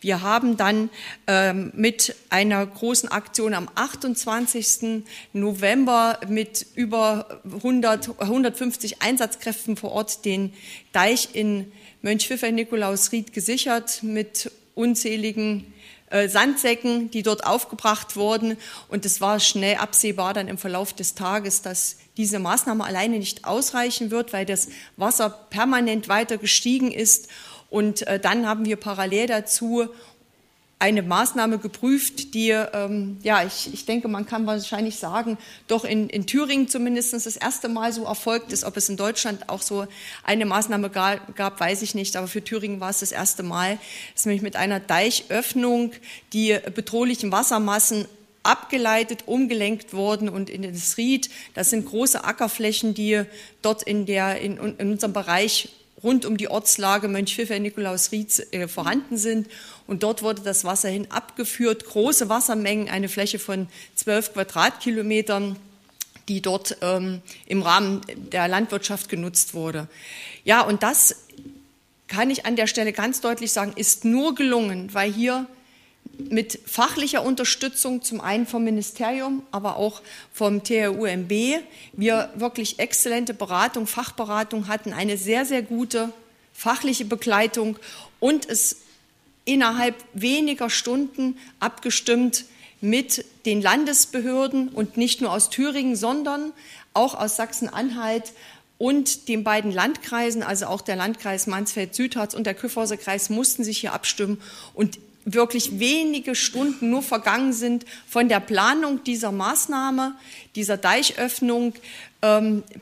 Wir haben dann ähm, mit einer großen Aktion am 28. November mit über 100, 150 Einsatzkräften vor Ort den Deich in Mönchpfiffer Nikolausried gesichert mit unzähligen äh, Sandsäcken, die dort aufgebracht wurden. Und es war schnell absehbar dann im Verlauf des Tages, dass diese Maßnahme alleine nicht ausreichen wird, weil das Wasser permanent weiter gestiegen ist. Und äh, dann haben wir parallel dazu eine Maßnahme geprüft, die, ähm, ja, ich, ich denke, man kann wahrscheinlich sagen, doch in, in Thüringen zumindest das erste Mal so erfolgt ist. Ob es in Deutschland auch so eine Maßnahme gab, gab, weiß ich nicht. Aber für Thüringen war es das erste Mal. Das ist nämlich mit einer Deichöffnung die bedrohlichen Wassermassen abgeleitet, umgelenkt worden und in das Ried, das sind große Ackerflächen, die dort in, der, in, in unserem Bereich rund um die Ortslage Mönchpfiffer, Nikolaus-Ried äh, vorhanden sind. Und dort wurde das Wasser hin abgeführt, große Wassermengen, eine Fläche von zwölf Quadratkilometern, die dort ähm, im Rahmen der Landwirtschaft genutzt wurde. Ja, und das kann ich an der Stelle ganz deutlich sagen, ist nur gelungen, weil hier mit fachlicher Unterstützung, zum einen vom Ministerium, aber auch vom TRUMB, wir wirklich exzellente Beratung, Fachberatung hatten, eine sehr, sehr gute fachliche Begleitung und es innerhalb weniger Stunden abgestimmt mit den Landesbehörden und nicht nur aus Thüringen, sondern auch aus Sachsen-Anhalt und den beiden Landkreisen, also auch der Landkreis Mansfeld-Südharz und der Kyffhauser Kreis mussten sich hier abstimmen und wirklich wenige Stunden nur vergangen sind von der Planung dieser Maßnahme, dieser Deichöffnung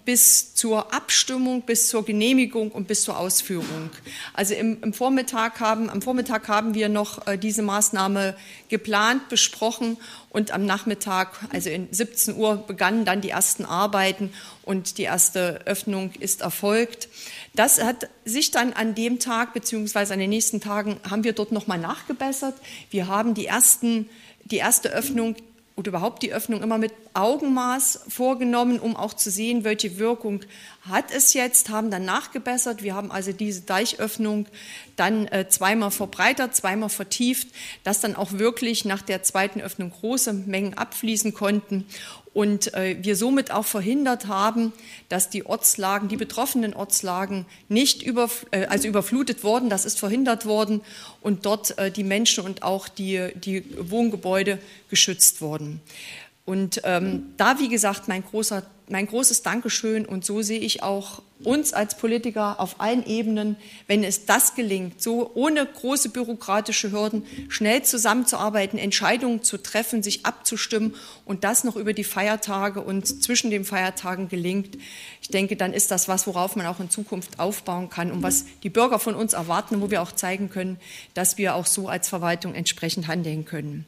bis zur Abstimmung, bis zur Genehmigung und bis zur Ausführung. Also im, im Vormittag haben, am Vormittag haben wir noch äh, diese Maßnahme geplant, besprochen und am Nachmittag, also in 17 Uhr, begannen dann die ersten Arbeiten und die erste Öffnung ist erfolgt. Das hat sich dann an dem Tag beziehungsweise an den nächsten Tagen haben wir dort nochmal nachgebessert. Wir haben die ersten die erste Öffnung oder überhaupt die Öffnung immer mit Augenmaß vorgenommen, um auch zu sehen, welche Wirkung hat es jetzt, haben dann nachgebessert. Wir haben also diese Deichöffnung dann äh, zweimal verbreitert, zweimal vertieft, dass dann auch wirklich nach der zweiten Öffnung große Mengen abfließen konnten und äh, wir somit auch verhindert haben, dass die Ortslagen, die betroffenen Ortslagen nicht über, äh, also überflutet wurden. Das ist verhindert worden und dort äh, die Menschen und auch die, die Wohngebäude geschützt wurden. Und ähm, da, wie gesagt, mein, großer, mein großes Dankeschön und so sehe ich auch uns als Politiker auf allen Ebenen, wenn es das gelingt, so ohne große bürokratische Hürden schnell zusammenzuarbeiten, Entscheidungen zu treffen, sich abzustimmen und das noch über die Feiertage und zwischen den Feiertagen gelingt. Ich denke, dann ist das was, worauf man auch in Zukunft aufbauen kann und was die Bürger von uns erwarten, wo wir auch zeigen können, dass wir auch so als Verwaltung entsprechend handeln können.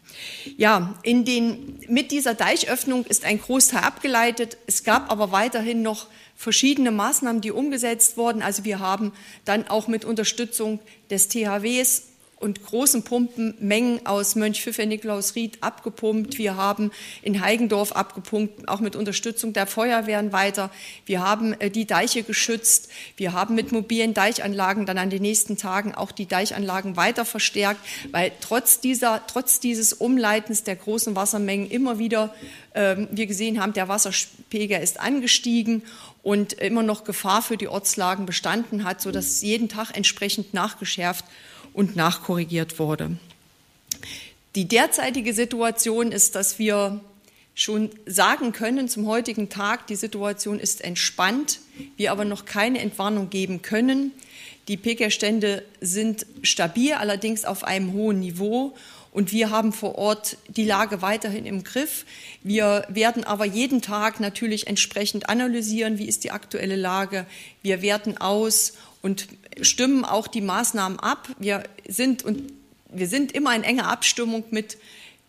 Ja, in den, mit dieser Deichöffnung ist ein Großteil abgeleitet. Es gab aber weiterhin noch verschiedene Maßnahmen, die umgesetzt wurden. Also wir haben dann auch mit Unterstützung des THWs und großen Pumpen Mengen aus Mönchpfiffer Nikolausried abgepumpt. Wir haben in Heigendorf abgepumpt, auch mit Unterstützung der Feuerwehren weiter. Wir haben äh, die Deiche geschützt. Wir haben mit mobilen Deichanlagen dann an den nächsten Tagen auch die Deichanlagen weiter verstärkt, weil trotz dieser, trotz dieses Umleitens der großen Wassermengen immer wieder ähm, wir gesehen haben, der Wasserpegel ist angestiegen und immer noch Gefahr für die Ortslagen bestanden hat, sodass jeden Tag entsprechend nachgeschärft und nachkorrigiert wurde. Die derzeitige Situation ist, dass wir schon sagen können zum heutigen Tag, die Situation ist entspannt, wir aber noch keine Entwarnung geben können. Die Pekerstände sind stabil, allerdings auf einem hohen Niveau und wir haben vor Ort die Lage weiterhin im Griff. Wir werden aber jeden Tag natürlich entsprechend analysieren, wie ist die aktuelle Lage. Wir werten aus und stimmen auch die Maßnahmen ab. Wir sind, und wir sind immer in enger Abstimmung mit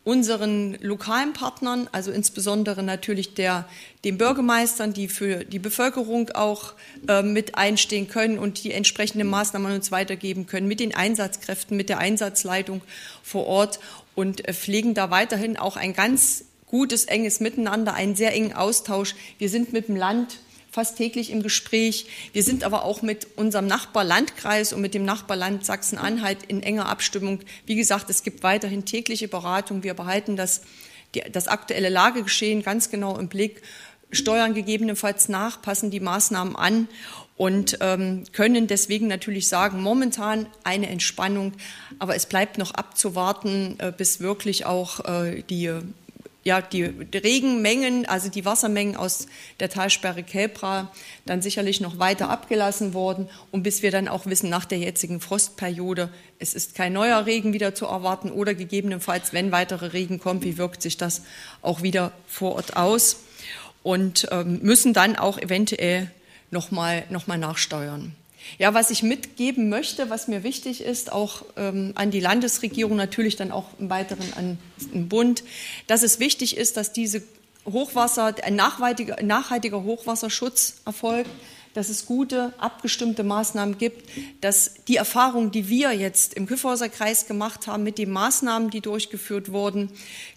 unseren lokalen Partnern, also insbesondere natürlich der, den Bürgermeistern, die für die Bevölkerung auch äh, mit einstehen können und die entsprechenden Maßnahmen uns weitergeben können, mit den Einsatzkräften, mit der Einsatzleitung vor Ort und äh, pflegen da weiterhin auch ein ganz gutes, enges Miteinander, einen sehr engen Austausch. Wir sind mit dem Land fast täglich im Gespräch. Wir sind aber auch mit unserem Nachbarlandkreis und mit dem Nachbarland Sachsen-Anhalt in enger Abstimmung. Wie gesagt, es gibt weiterhin tägliche Beratung. Wir behalten das, das aktuelle Lagegeschehen ganz genau im Blick, steuern gegebenenfalls nach, passen die Maßnahmen an und ähm, können deswegen natürlich sagen, momentan eine Entspannung, aber es bleibt noch abzuwarten, äh, bis wirklich auch äh, die ja, die Regenmengen, also die Wassermengen aus der Talsperre Kelbra dann sicherlich noch weiter abgelassen worden und bis wir dann auch wissen, nach der jetzigen Frostperiode, es ist kein neuer Regen wieder zu erwarten oder gegebenenfalls, wenn weitere Regen kommt, wie wirkt sich das auch wieder vor Ort aus und ähm, müssen dann auch eventuell nochmal noch mal nachsteuern. Ja, was ich mitgeben möchte, was mir wichtig ist, auch ähm, an die Landesregierung, natürlich dann auch im Weiteren an den Bund, dass es wichtig ist, dass diese Hochwasser, ein nachhaltiger, nachhaltiger Hochwasserschutz erfolgt, dass es gute, abgestimmte Maßnahmen gibt, dass die Erfahrung, die wir jetzt im Kyffhauser Kreis gemacht haben mit den Maßnahmen, die durchgeführt wurden,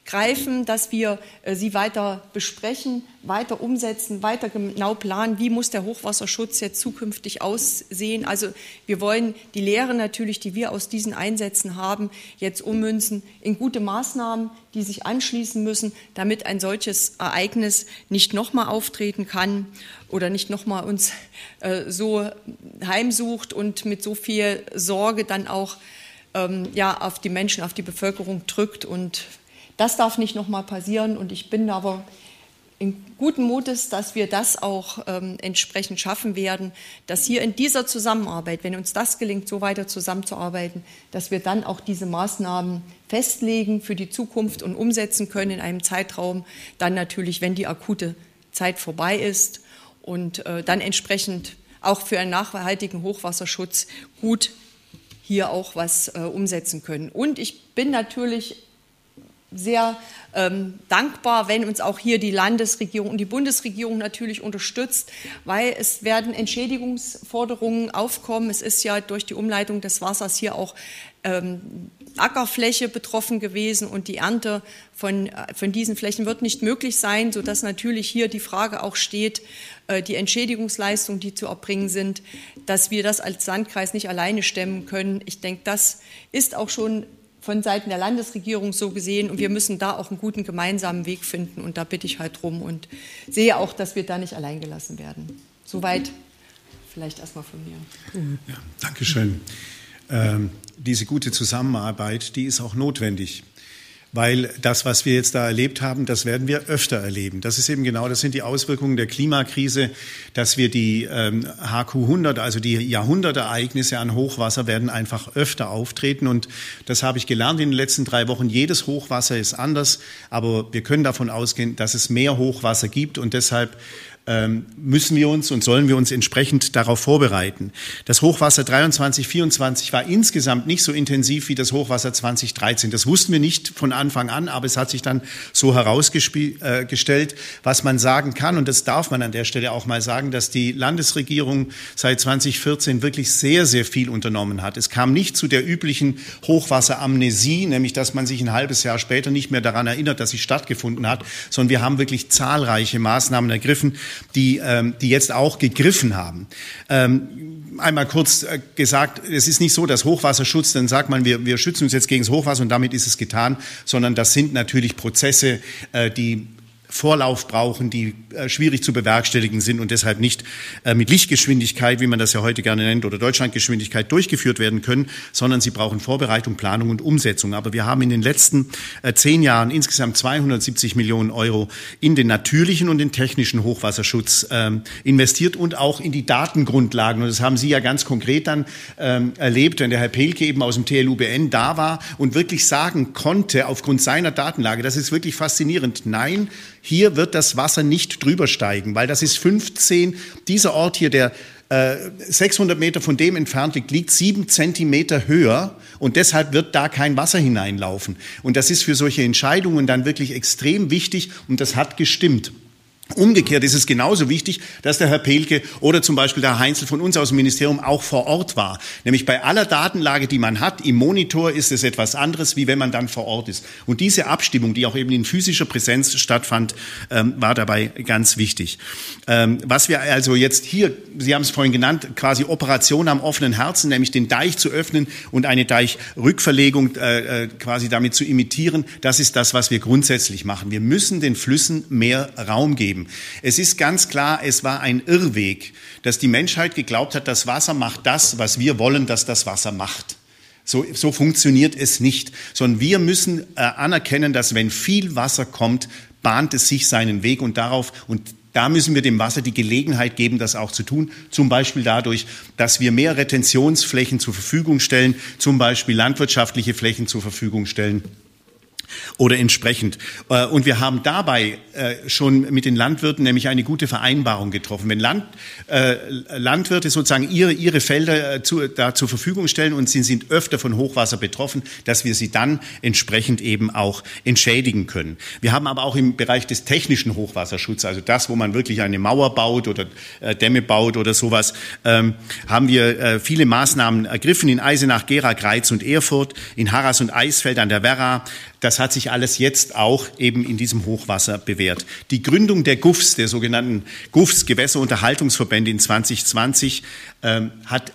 greifen, dass wir äh, sie weiter besprechen, weiter umsetzen, weiter genau planen, wie muss der Hochwasserschutz jetzt zukünftig aussehen. Also wir wollen die Lehre natürlich, die wir aus diesen Einsätzen haben, jetzt ummünzen in gute Maßnahmen, die sich anschließen müssen, damit ein solches Ereignis nicht nochmal auftreten kann oder nicht nochmal uns äh, so heimsucht und mit so viel Sorge dann auch ähm, ja, auf die Menschen, auf die Bevölkerung drückt und das darf nicht nochmal passieren und ich bin aber in guten Mutes, dass wir das auch ähm, entsprechend schaffen werden, dass hier in dieser Zusammenarbeit, wenn uns das gelingt, so weiter zusammenzuarbeiten, dass wir dann auch diese Maßnahmen festlegen für die Zukunft und umsetzen können in einem Zeitraum, dann natürlich, wenn die akute Zeit vorbei ist und äh, dann entsprechend auch für einen nachhaltigen Hochwasserschutz gut hier auch was äh, umsetzen können. Und ich bin natürlich sehr ähm, dankbar, wenn uns auch hier die Landesregierung und die Bundesregierung natürlich unterstützt, weil es werden Entschädigungsforderungen aufkommen. Es ist ja durch die Umleitung des Wassers hier auch ähm, Ackerfläche betroffen gewesen und die Ernte von, äh, von diesen Flächen wird nicht möglich sein, sodass natürlich hier die Frage auch steht, äh, die Entschädigungsleistungen, die zu erbringen sind, dass wir das als Landkreis nicht alleine stemmen können. Ich denke, das ist auch schon von Seiten der Landesregierung so gesehen. Und wir müssen da auch einen guten gemeinsamen Weg finden. Und da bitte ich halt drum und sehe auch, dass wir da nicht allein gelassen werden. Soweit vielleicht erstmal von mir. Ja, Dankeschön. Ähm, diese gute Zusammenarbeit, die ist auch notwendig weil das, was wir jetzt da erlebt haben, das werden wir öfter erleben. Das ist eben genau, das sind die Auswirkungen der Klimakrise, dass wir die ähm, HQ 100, also die Jahrhundertereignisse an Hochwasser werden einfach öfter auftreten und das habe ich gelernt in den letzten drei Wochen. Jedes Hochwasser ist anders, aber wir können davon ausgehen, dass es mehr Hochwasser gibt und deshalb müssen wir uns und sollen wir uns entsprechend darauf vorbereiten. Das Hochwasser 23, 24 war insgesamt nicht so intensiv wie das Hochwasser 2013. Das wussten wir nicht von Anfang an, aber es hat sich dann so herausgestellt, äh, was man sagen kann. Und das darf man an der Stelle auch mal sagen, dass die Landesregierung seit 2014 wirklich sehr, sehr viel unternommen hat. Es kam nicht zu der üblichen Hochwasseramnesie, nämlich dass man sich ein halbes Jahr später nicht mehr daran erinnert, dass sie stattgefunden hat, sondern wir haben wirklich zahlreiche Maßnahmen ergriffen die, ähm, die jetzt auch gegriffen haben. Ähm, einmal kurz äh, gesagt, es ist nicht so, dass Hochwasserschutz, dann sagt man, wir, wir schützen uns jetzt gegen das Hochwasser und damit ist es getan, sondern das sind natürlich Prozesse, äh, die Vorlauf brauchen, die äh, schwierig zu bewerkstelligen sind und deshalb nicht äh, mit Lichtgeschwindigkeit, wie man das ja heute gerne nennt, oder Deutschlandgeschwindigkeit durchgeführt werden können, sondern sie brauchen Vorbereitung, Planung und Umsetzung. Aber wir haben in den letzten äh, zehn Jahren insgesamt 270 Millionen Euro in den natürlichen und den technischen Hochwasserschutz ähm, investiert und auch in die Datengrundlagen. Und das haben Sie ja ganz konkret dann ähm, erlebt, wenn der Herr Pelke eben aus dem TLUBN da war und wirklich sagen konnte, aufgrund seiner Datenlage, das ist wirklich faszinierend, nein, hier wird das Wasser nicht drüber steigen, weil das ist 15, dieser Ort hier, der äh, 600 Meter von dem entfernt liegt, liegt sieben Zentimeter höher und deshalb wird da kein Wasser hineinlaufen. Und das ist für solche Entscheidungen dann wirklich extrem wichtig und das hat gestimmt. Umgekehrt ist es genauso wichtig, dass der Herr Pelke oder zum Beispiel der Heinzel von uns aus dem Ministerium auch vor Ort war. Nämlich bei aller Datenlage, die man hat, im Monitor ist es etwas anderes, wie wenn man dann vor Ort ist. Und diese Abstimmung, die auch eben in physischer Präsenz stattfand, ähm, war dabei ganz wichtig. Ähm, was wir also jetzt hier, Sie haben es vorhin genannt, quasi Operation am offenen Herzen, nämlich den Deich zu öffnen und eine Deichrückverlegung äh, äh, quasi damit zu imitieren, das ist das, was wir grundsätzlich machen. Wir müssen den Flüssen mehr Raum geben geben. Es ist ganz klar, es war ein Irrweg, dass die Menschheit geglaubt hat, das Wasser macht das, was wir wollen, dass das Wasser macht. So, so funktioniert es nicht, sondern wir müssen äh, anerkennen, dass wenn viel Wasser kommt, bahnt es sich seinen Weg und darauf und da müssen wir dem Wasser die Gelegenheit geben, das auch zu tun. Zum Beispiel dadurch, dass wir mehr Retentionsflächen zur Verfügung stellen, zum Beispiel landwirtschaftliche Flächen zur Verfügung stellen oder entsprechend. Äh, und wir haben dabei äh, schon mit den Landwirten nämlich eine gute Vereinbarung getroffen. Wenn Land, äh, Landwirte sozusagen ihre, ihre Felder zu, da zur Verfügung stellen und sie sind öfter von Hochwasser betroffen, dass wir sie dann entsprechend eben auch entschädigen können. Wir haben aber auch im Bereich des technischen Hochwasserschutzes, also das, wo man wirklich eine Mauer baut oder Dämme baut oder sowas, ähm, haben wir viele Maßnahmen ergriffen in Eisenach, Gera, Greiz und Erfurt, in Harras und Eisfeld an der Werra, das hat sich alles jetzt auch eben in diesem Hochwasser bewährt. Die Gründung der GUFs, der sogenannten GUFs, Gewässerunterhaltungsverbände in 2020, ähm, hat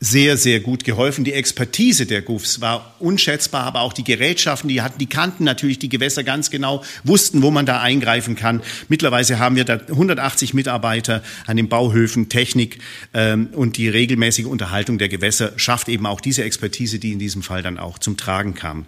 sehr, sehr gut geholfen. Die Expertise der GUFs war unschätzbar, aber auch die Gerätschaften, die hatten, die kannten natürlich die Gewässer ganz genau, wussten, wo man da eingreifen kann. Mittlerweile haben wir da 180 Mitarbeiter an den Bauhöfen, Technik ähm, und die regelmäßige Unterhaltung der Gewässer schafft eben auch diese Expertise, die in diesem Fall dann auch zum Tragen kam.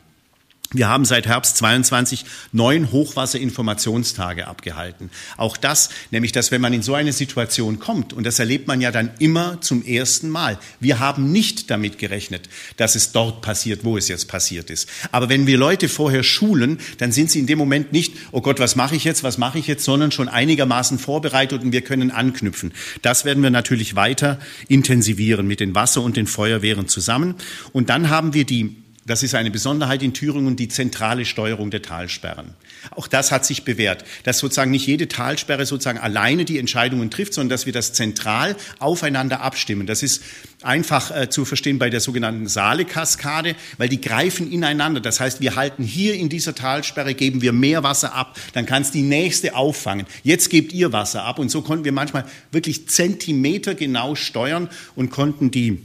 Wir haben seit Herbst 22 neun Hochwasserinformationstage abgehalten. Auch das, nämlich, dass wenn man in so eine Situation kommt, und das erlebt man ja dann immer zum ersten Mal, wir haben nicht damit gerechnet, dass es dort passiert, wo es jetzt passiert ist. Aber wenn wir Leute vorher schulen, dann sind sie in dem Moment nicht, oh Gott, was mache ich jetzt, was mache ich jetzt, sondern schon einigermaßen vorbereitet und wir können anknüpfen. Das werden wir natürlich weiter intensivieren mit den Wasser- und den Feuerwehren zusammen. Und dann haben wir die das ist eine Besonderheit in Thüringen, die zentrale Steuerung der Talsperren. Auch das hat sich bewährt, dass sozusagen nicht jede Talsperre sozusagen alleine die Entscheidungen trifft, sondern dass wir das zentral aufeinander abstimmen. Das ist einfach äh, zu verstehen bei der sogenannten Saale-Kaskade, weil die greifen ineinander. Das heißt, wir halten hier in dieser Talsperre, geben wir mehr Wasser ab, dann kann es die nächste auffangen. Jetzt gebt ihr Wasser ab. Und so konnten wir manchmal wirklich Zentimeter genau steuern und konnten die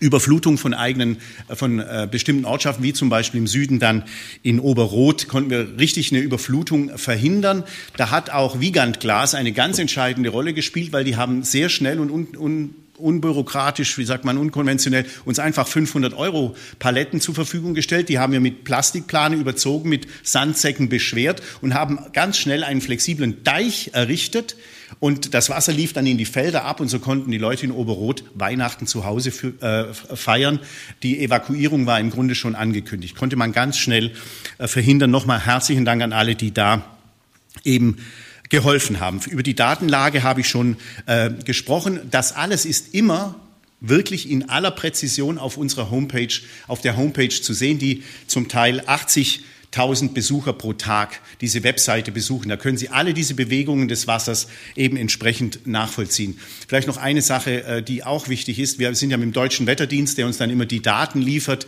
Überflutung von eigenen, äh, von äh, bestimmten Ortschaften, wie zum Beispiel im Süden dann in Oberrot, konnten wir richtig eine Überflutung verhindern. Da hat auch Wiegand Glas eine ganz entscheidende Rolle gespielt, weil die haben sehr schnell und un, un, unbürokratisch, wie sagt man, unkonventionell, uns einfach 500 Euro Paletten zur Verfügung gestellt. Die haben wir mit Plastikplane überzogen, mit Sandsäcken beschwert und haben ganz schnell einen flexiblen Deich errichtet, und das Wasser lief dann in die Felder ab und so konnten die Leute in Oberrot Weihnachten zu Hause für, äh, feiern. Die Evakuierung war im Grunde schon angekündigt. Konnte man ganz schnell äh, verhindern. Nochmal herzlichen Dank an alle, die da eben geholfen haben. Über die Datenlage habe ich schon äh, gesprochen. Das alles ist immer wirklich in aller Präzision auf unserer Homepage, auf der Homepage zu sehen, die zum Teil 80 1000 Besucher pro Tag diese Webseite besuchen. Da können Sie alle diese Bewegungen des Wassers eben entsprechend nachvollziehen. Vielleicht noch eine Sache, äh, die auch wichtig ist. Wir sind ja mit dem Deutschen Wetterdienst, der uns dann immer die Daten liefert.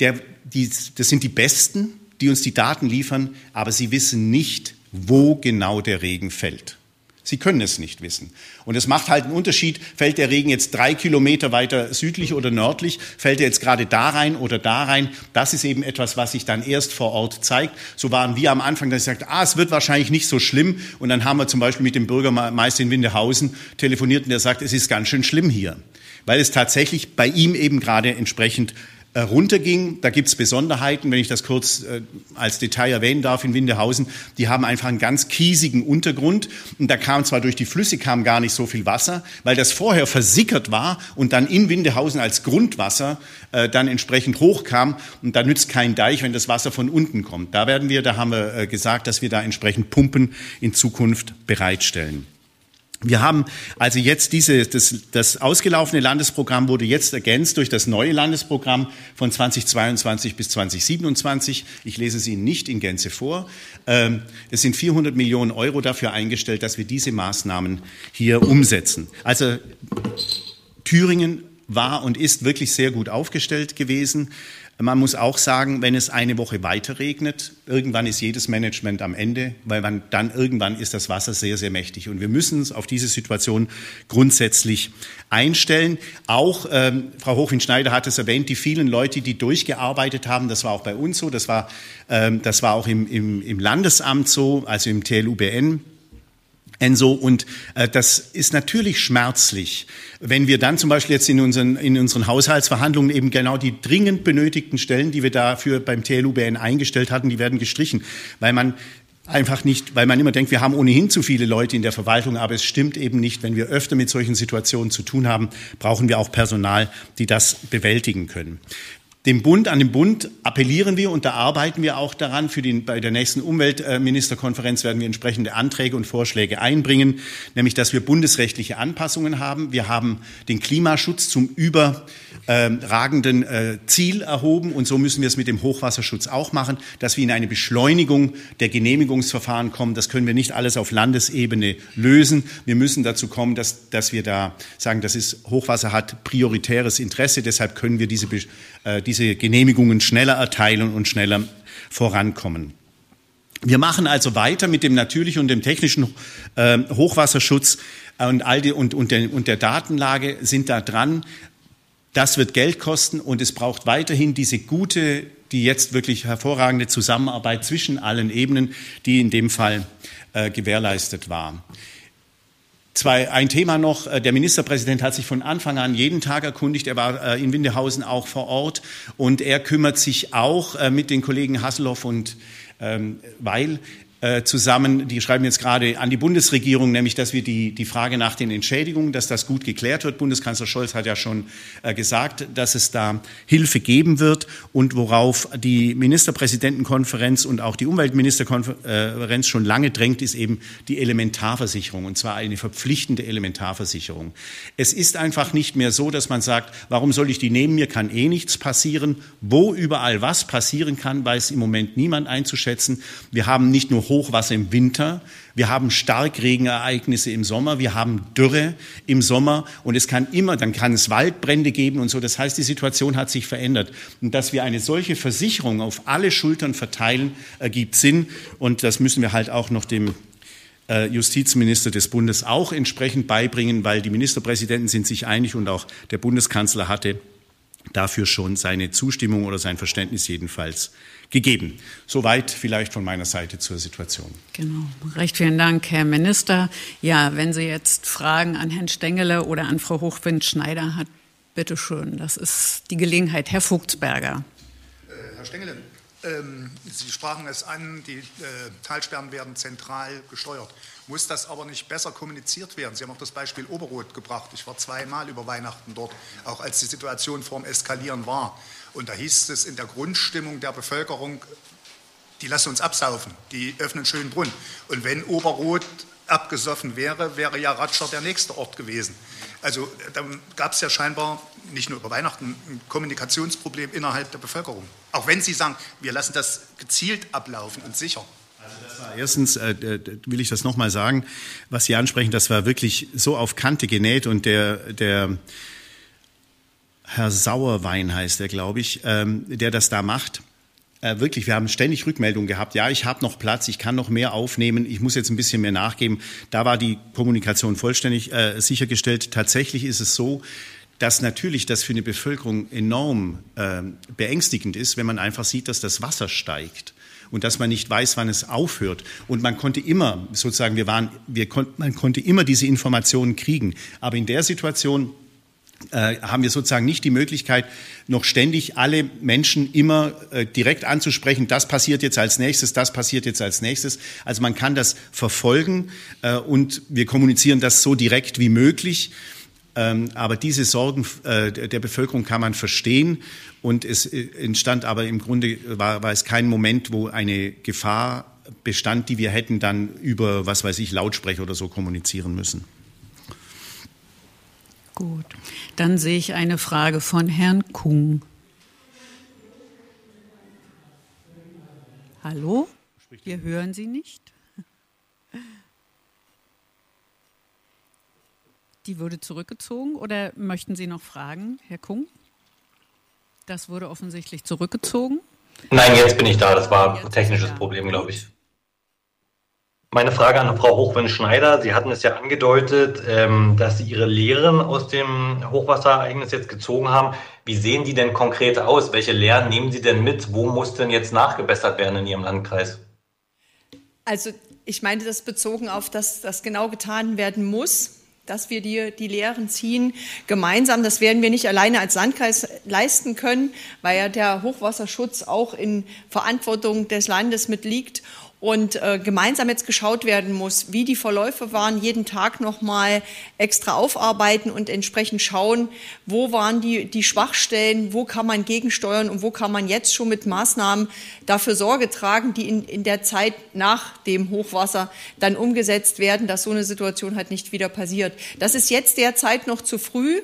Der, die, das sind die Besten, die uns die Daten liefern, aber sie wissen nicht, wo genau der Regen fällt. Sie können es nicht wissen. Und es macht halt einen Unterschied, fällt der Regen jetzt drei Kilometer weiter südlich oder nördlich, fällt er jetzt gerade da rein oder da rein. Das ist eben etwas, was sich dann erst vor Ort zeigt. So waren wir am Anfang, dass ich sagte, ah, es wird wahrscheinlich nicht so schlimm. Und dann haben wir zum Beispiel mit dem Bürgermeister in Windehausen telefoniert und der sagt, es ist ganz schön schlimm hier. Weil es tatsächlich bei ihm eben gerade entsprechend runterging. Da gibt's Besonderheiten, wenn ich das kurz äh, als Detail erwähnen darf in Windehausen. Die haben einfach einen ganz kiesigen Untergrund und da kam zwar durch die Flüsse kam gar nicht so viel Wasser, weil das vorher versickert war und dann in Windehausen als Grundwasser äh, dann entsprechend hochkam und da nützt kein Deich, wenn das Wasser von unten kommt. Da werden wir, da haben wir äh, gesagt, dass wir da entsprechend Pumpen in Zukunft bereitstellen. Wir haben also jetzt diese, das, das ausgelaufene Landesprogramm wurde jetzt ergänzt durch das neue Landesprogramm von 2022 bis 2027. Ich lese es Ihnen nicht in Gänze vor. Ähm, es sind 400 Millionen Euro dafür eingestellt, dass wir diese Maßnahmen hier umsetzen. Also Thüringen war und ist wirklich sehr gut aufgestellt gewesen. Man muss auch sagen, wenn es eine Woche weiter regnet, irgendwann ist jedes Management am Ende, weil man, dann irgendwann ist das Wasser sehr, sehr mächtig. Und wir müssen uns auf diese Situation grundsätzlich einstellen. Auch ähm, Frau Hochwin-Schneider hat es erwähnt, die vielen Leute, die durchgearbeitet haben, das war auch bei uns so, das war, ähm, das war auch im, im, im Landesamt so, also im TLUBN Enso, und äh, das ist natürlich schmerzlich, wenn wir dann zum Beispiel jetzt in unseren, in unseren Haushaltsverhandlungen eben genau die dringend benötigten Stellen, die wir dafür beim TLUBN eingestellt hatten, die werden gestrichen, weil man einfach nicht, weil man immer denkt, wir haben ohnehin zu viele Leute in der Verwaltung, aber es stimmt eben nicht. Wenn wir öfter mit solchen Situationen zu tun haben, brauchen wir auch Personal, die das bewältigen können dem Bund, an den Bund appellieren wir und da arbeiten wir auch daran. Für den, bei der nächsten Umweltministerkonferenz werden wir entsprechende Anträge und Vorschläge einbringen, nämlich dass wir bundesrechtliche Anpassungen haben. Wir haben den Klimaschutz zum überragenden äh, Ziel erhoben und so müssen wir es mit dem Hochwasserschutz auch machen, dass wir in eine Beschleunigung der Genehmigungsverfahren kommen. Das können wir nicht alles auf Landesebene lösen. Wir müssen dazu kommen, dass, dass wir da sagen, das ist Hochwasser hat prioritäres Interesse. Deshalb können wir diese, äh, diese diese Genehmigungen schneller erteilen und schneller vorankommen. Wir machen also weiter mit dem natürlichen und dem technischen äh, Hochwasserschutz und, all die, und, und, der, und der Datenlage sind da dran. Das wird Geld kosten und es braucht weiterhin diese gute, die jetzt wirklich hervorragende Zusammenarbeit zwischen allen Ebenen, die in dem Fall äh, gewährleistet war. Zwei, ein Thema noch. Äh, der Ministerpräsident hat sich von Anfang an jeden Tag erkundigt. Er war äh, in Windehausen auch vor Ort und er kümmert sich auch äh, mit den Kollegen Hasselhoff und ähm, Weil äh, zusammen, die schreiben jetzt gerade an die Bundesregierung, nämlich, dass wir die, die Frage nach den Entschädigungen, dass das gut geklärt wird. Bundeskanzler Scholz hat ja schon äh, gesagt, dass es da Hilfe geben wird und worauf die Ministerpräsidentenkonferenz und auch die Umweltministerkonferenz schon lange drängt, ist eben die Elementarversicherung und zwar eine verpflichtende Elementarversicherung. Es ist einfach nicht mehr so, dass man sagt, warum soll ich die nehmen? Mir kann eh nichts passieren. Wo überall was passieren kann, weiß im Moment niemand einzuschätzen. Wir haben nicht nur Hochwasser im Winter, wir haben Starkregenereignisse im Sommer, wir haben Dürre im Sommer und es kann immer, dann kann es Waldbrände geben und so. Das heißt, die Situation hat sich verändert. Und dass wir eine solche Versicherung auf alle Schultern verteilen, ergibt Sinn und das müssen wir halt auch noch dem äh, Justizminister des Bundes auch entsprechend beibringen, weil die Ministerpräsidenten sind sich einig und auch der Bundeskanzler hatte dafür schon seine Zustimmung oder sein Verständnis jedenfalls gegeben. Soweit vielleicht von meiner Seite zur Situation. Genau. Recht vielen Dank, Herr Minister. Ja, wenn Sie jetzt Fragen an Herrn Stengele oder an Frau Hochwind-Schneider hat, bitte schön. Das ist die Gelegenheit. Herr Vogtsberger. Äh, Herr Stengele, ähm, Sie sprachen es an, die äh, Talsperren werden zentral gesteuert. Muss das aber nicht besser kommuniziert werden? Sie haben auch das Beispiel Oberrot gebracht. Ich war zweimal über Weihnachten dort, auch als die Situation vorm Eskalieren war. Und da hieß es in der Grundstimmung der Bevölkerung, die lassen uns absaufen, die öffnen Schönbrunn. Und wenn Oberrot abgesoffen wäre, wäre ja Ratscher der nächste Ort gewesen. Also da gab es ja scheinbar nicht nur über Weihnachten ein Kommunikationsproblem innerhalb der Bevölkerung. Auch wenn Sie sagen, wir lassen das gezielt ablaufen und sicher. Also erstens äh, will ich das nochmal sagen, was Sie ansprechen, das war wirklich so auf Kante genäht und der, der Herr Sauerwein heißt er, glaube ich, ähm, der das da macht. Äh, wirklich, wir haben ständig Rückmeldungen gehabt. Ja, ich habe noch Platz, ich kann noch mehr aufnehmen, ich muss jetzt ein bisschen mehr nachgeben. Da war die Kommunikation vollständig äh, sichergestellt. Tatsächlich ist es so, dass natürlich das für eine Bevölkerung enorm äh, beängstigend ist, wenn man einfach sieht, dass das Wasser steigt und dass man nicht weiß, wann es aufhört. Und man konnte immer, sozusagen, wir waren, wir kon man konnte immer diese Informationen kriegen. Aber in der Situation äh, haben wir sozusagen nicht die Möglichkeit, noch ständig alle Menschen immer äh, direkt anzusprechen, das passiert jetzt als nächstes, das passiert jetzt als nächstes. Also man kann das verfolgen äh, und wir kommunizieren das so direkt wie möglich. Ähm, aber diese Sorgen äh, der Bevölkerung kann man verstehen und es äh, entstand aber im Grunde war, war es kein Moment, wo eine Gefahr bestand, die wir hätten dann über, was weiß ich, Lautsprecher oder so kommunizieren müssen. Gut, dann sehe ich eine Frage von Herrn Kung. Hallo? Wir hören Sie nicht. Die wurde zurückgezogen oder möchten Sie noch fragen, Herr Kung? Das wurde offensichtlich zurückgezogen. Nein, jetzt bin ich da. Das war ein technisches Problem, glaube ich. Meine Frage an Frau Hochwind-Schneider. Sie hatten es ja angedeutet, ähm, dass Sie Ihre Lehren aus dem Hochwasserereignis jetzt gezogen haben. Wie sehen die denn konkret aus? Welche Lehren nehmen Sie denn mit? Wo muss denn jetzt nachgebessert werden in Ihrem Landkreis? Also ich meine das bezogen auf, dass das genau getan werden muss, dass wir die, die Lehren ziehen gemeinsam. Das werden wir nicht alleine als Landkreis leisten können, weil ja der Hochwasserschutz auch in Verantwortung des Landes mitliegt und äh, gemeinsam jetzt geschaut werden muss, wie die Verläufe waren, jeden Tag nochmal extra aufarbeiten und entsprechend schauen, wo waren die, die Schwachstellen, wo kann man gegensteuern und wo kann man jetzt schon mit Maßnahmen dafür Sorge tragen, die in, in der Zeit nach dem Hochwasser dann umgesetzt werden, dass so eine Situation halt nicht wieder passiert. Das ist jetzt derzeit noch zu früh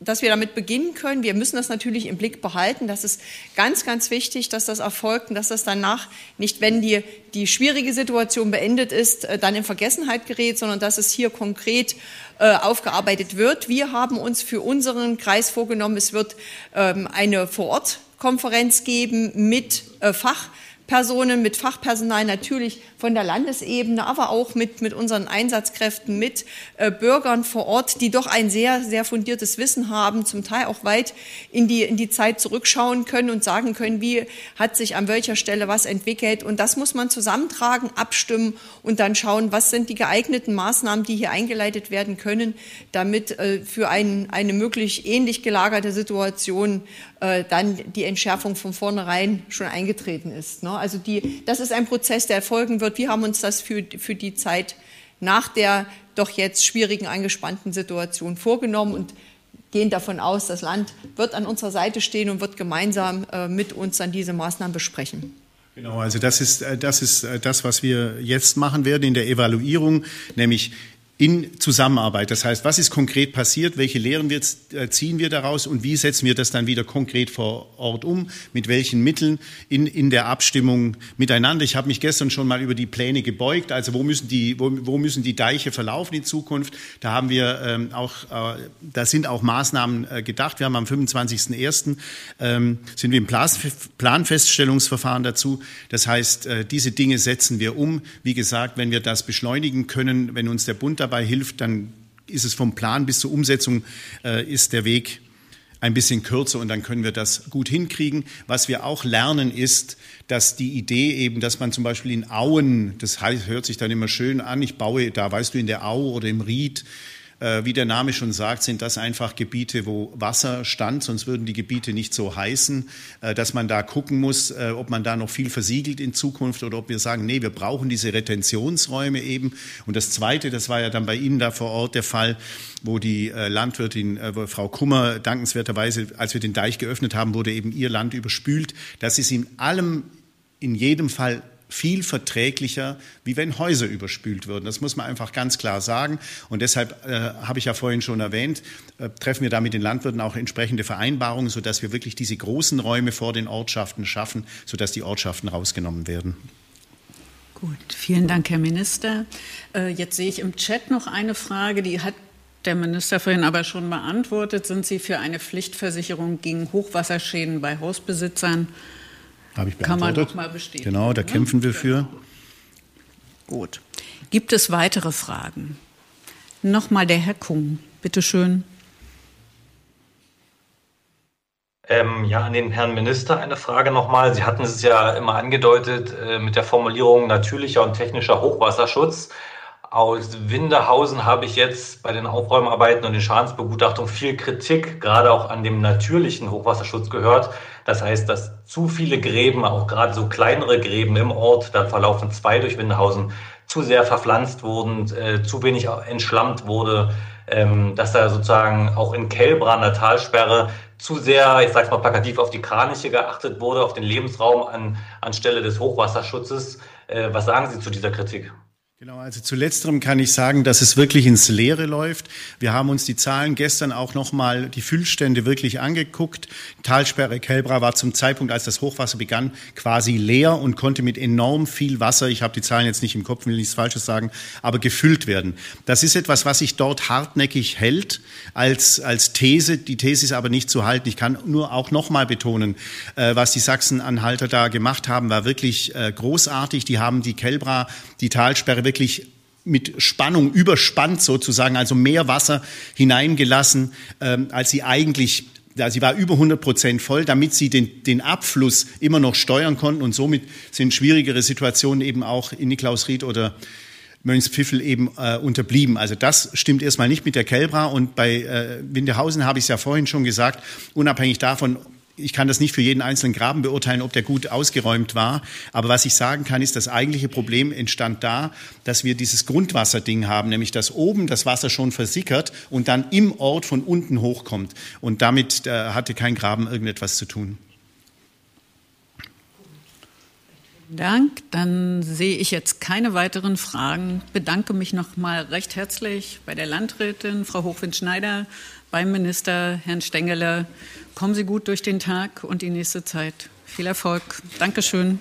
dass wir damit beginnen können. Wir müssen das natürlich im Blick behalten. Das ist ganz, ganz wichtig, dass das erfolgt und dass das danach nicht, wenn die, die schwierige Situation beendet ist, äh, dann in Vergessenheit gerät, sondern dass es hier konkret äh, aufgearbeitet wird. Wir haben uns für unseren Kreis vorgenommen, es wird ähm, eine Vorortkonferenz geben mit äh, Fach Personen, mit Fachpersonal natürlich von der Landesebene, aber auch mit, mit unseren Einsatzkräften, mit äh, Bürgern vor Ort, die doch ein sehr, sehr fundiertes Wissen haben, zum Teil auch weit in die, in die Zeit zurückschauen können und sagen können, wie hat sich an welcher Stelle was entwickelt. Und das muss man zusammentragen, abstimmen und dann schauen, was sind die geeigneten Maßnahmen, die hier eingeleitet werden können, damit äh, für ein, eine möglich ähnlich gelagerte Situation äh, dann die Entschärfung von vornherein schon eingetreten ist. Ne? Also die, das ist ein Prozess, der erfolgen wird. Wir haben uns das für, für die Zeit nach der doch jetzt schwierigen, angespannten Situation vorgenommen und gehen davon aus, das Land wird an unserer Seite stehen und wird gemeinsam äh, mit uns dann diese Maßnahmen besprechen. Genau, also das ist, äh, das ist äh, das, was wir jetzt machen werden in der Evaluierung, nämlich in Zusammenarbeit. Das heißt, was ist konkret passiert, welche Lehren wir, äh, ziehen wir daraus und wie setzen wir das dann wieder konkret vor Ort um, mit welchen Mitteln in, in der Abstimmung miteinander. Ich habe mich gestern schon mal über die Pläne gebeugt, also wo müssen die, wo, wo müssen die Deiche verlaufen in Zukunft. Da haben wir ähm, auch, äh, da sind auch Maßnahmen äh, gedacht. Wir haben am 25.01. Ähm, sind wir im Planfeststellungsverfahren dazu. Das heißt, äh, diese Dinge setzen wir um. Wie gesagt, wenn wir das beschleunigen können, wenn uns der Bund dabei hilft, dann ist es vom Plan bis zur Umsetzung äh, ist der Weg ein bisschen kürzer und dann können wir das gut hinkriegen. Was wir auch lernen ist, dass die Idee eben, dass man zum Beispiel in Auen, das hört sich dann immer schön an, ich baue da, weißt du, in der Au oder im Ried, wie der Name schon sagt, sind das einfach Gebiete, wo Wasser stand, sonst würden die Gebiete nicht so heißen, äh, dass man da gucken muss, äh, ob man da noch viel versiegelt in Zukunft oder ob wir sagen, nee, wir brauchen diese Retentionsräume eben. Und das Zweite, das war ja dann bei Ihnen da vor Ort der Fall, wo die Landwirtin Frau Kummer dankenswerterweise, als wir den Deich geöffnet haben, wurde eben ihr Land überspült. Das ist in allem, in jedem Fall viel verträglicher, wie wenn Häuser überspült würden. Das muss man einfach ganz klar sagen. Und deshalb äh, habe ich ja vorhin schon erwähnt, äh, treffen wir da mit den Landwirten auch entsprechende Vereinbarungen, sodass wir wirklich diese großen Räume vor den Ortschaften schaffen, sodass die Ortschaften rausgenommen werden. Gut, vielen Dank, Herr Minister. Äh, jetzt sehe ich im Chat noch eine Frage, die hat der Minister vorhin aber schon beantwortet. Sind Sie für eine Pflichtversicherung gegen Hochwasserschäden bei Hausbesitzern? Habe ich beantwortet. Kann man mal bestätigen. Genau, da ne? kämpfen wir für. Gut. Gibt es weitere Fragen? Nochmal der Herr Kung, bitteschön. Ähm, ja, an den Herrn Minister eine Frage nochmal. Sie hatten es ja immer angedeutet äh, mit der Formulierung natürlicher und technischer Hochwasserschutz. Aus Windehausen habe ich jetzt bei den Aufräumarbeiten und den Schadensbegutachtungen viel Kritik, gerade auch an dem natürlichen Hochwasserschutz gehört. Das heißt, dass zu viele Gräben, auch gerade so kleinere Gräben im Ort, da verlaufen zwei durch Windehausen, zu sehr verpflanzt wurden, äh, zu wenig entschlammt wurde, ähm, dass da sozusagen auch in Kälbra an der Talsperre zu sehr, ich sag's mal plakativ, auf die Kraniche geachtet wurde, auf den Lebensraum an, anstelle des Hochwasserschutzes. Äh, was sagen Sie zu dieser Kritik? Genau, also zu letzterem kann ich sagen, dass es wirklich ins Leere läuft. Wir haben uns die Zahlen gestern auch nochmal, die Füllstände wirklich angeguckt. Talsperre Kelbra war zum Zeitpunkt, als das Hochwasser begann, quasi leer und konnte mit enorm viel Wasser, ich habe die Zahlen jetzt nicht im Kopf, will nichts Falsches sagen, aber gefüllt werden. Das ist etwas, was sich dort hartnäckig hält als, als These. Die These ist aber nicht zu halten. Ich kann nur auch nochmal betonen, äh, was die Sachsen-Anhalter da gemacht haben, war wirklich äh, großartig. Die haben die Kelbra, die Talsperre wirklich mit Spannung überspannt sozusagen, also mehr Wasser hineingelassen, ähm, als sie eigentlich sie war über 100 Prozent voll, damit sie den, den Abfluss immer noch steuern konnten und somit sind schwierigere Situationen eben auch in Niklausried oder Mönchspfiffel eben äh, unterblieben. Also das stimmt erstmal nicht mit der Kelbra und bei äh, Windehausen habe ich es ja vorhin schon gesagt, unabhängig davon, ich kann das nicht für jeden einzelnen Graben beurteilen, ob der gut ausgeräumt war. Aber was ich sagen kann, ist, das eigentliche Problem entstand da, dass wir dieses Grundwasserding haben, nämlich dass oben das Wasser schon versickert und dann im Ort von unten hochkommt. Und damit äh, hatte kein Graben irgendetwas zu tun. Dank. Dann sehe ich jetzt keine weiteren Fragen. Bedanke mich noch mal recht herzlich bei der Landrätin, Frau Hochwind-Schneider, beim Minister, Herrn Stengele. Kommen Sie gut durch den Tag und die nächste Zeit. Viel Erfolg. Dankeschön.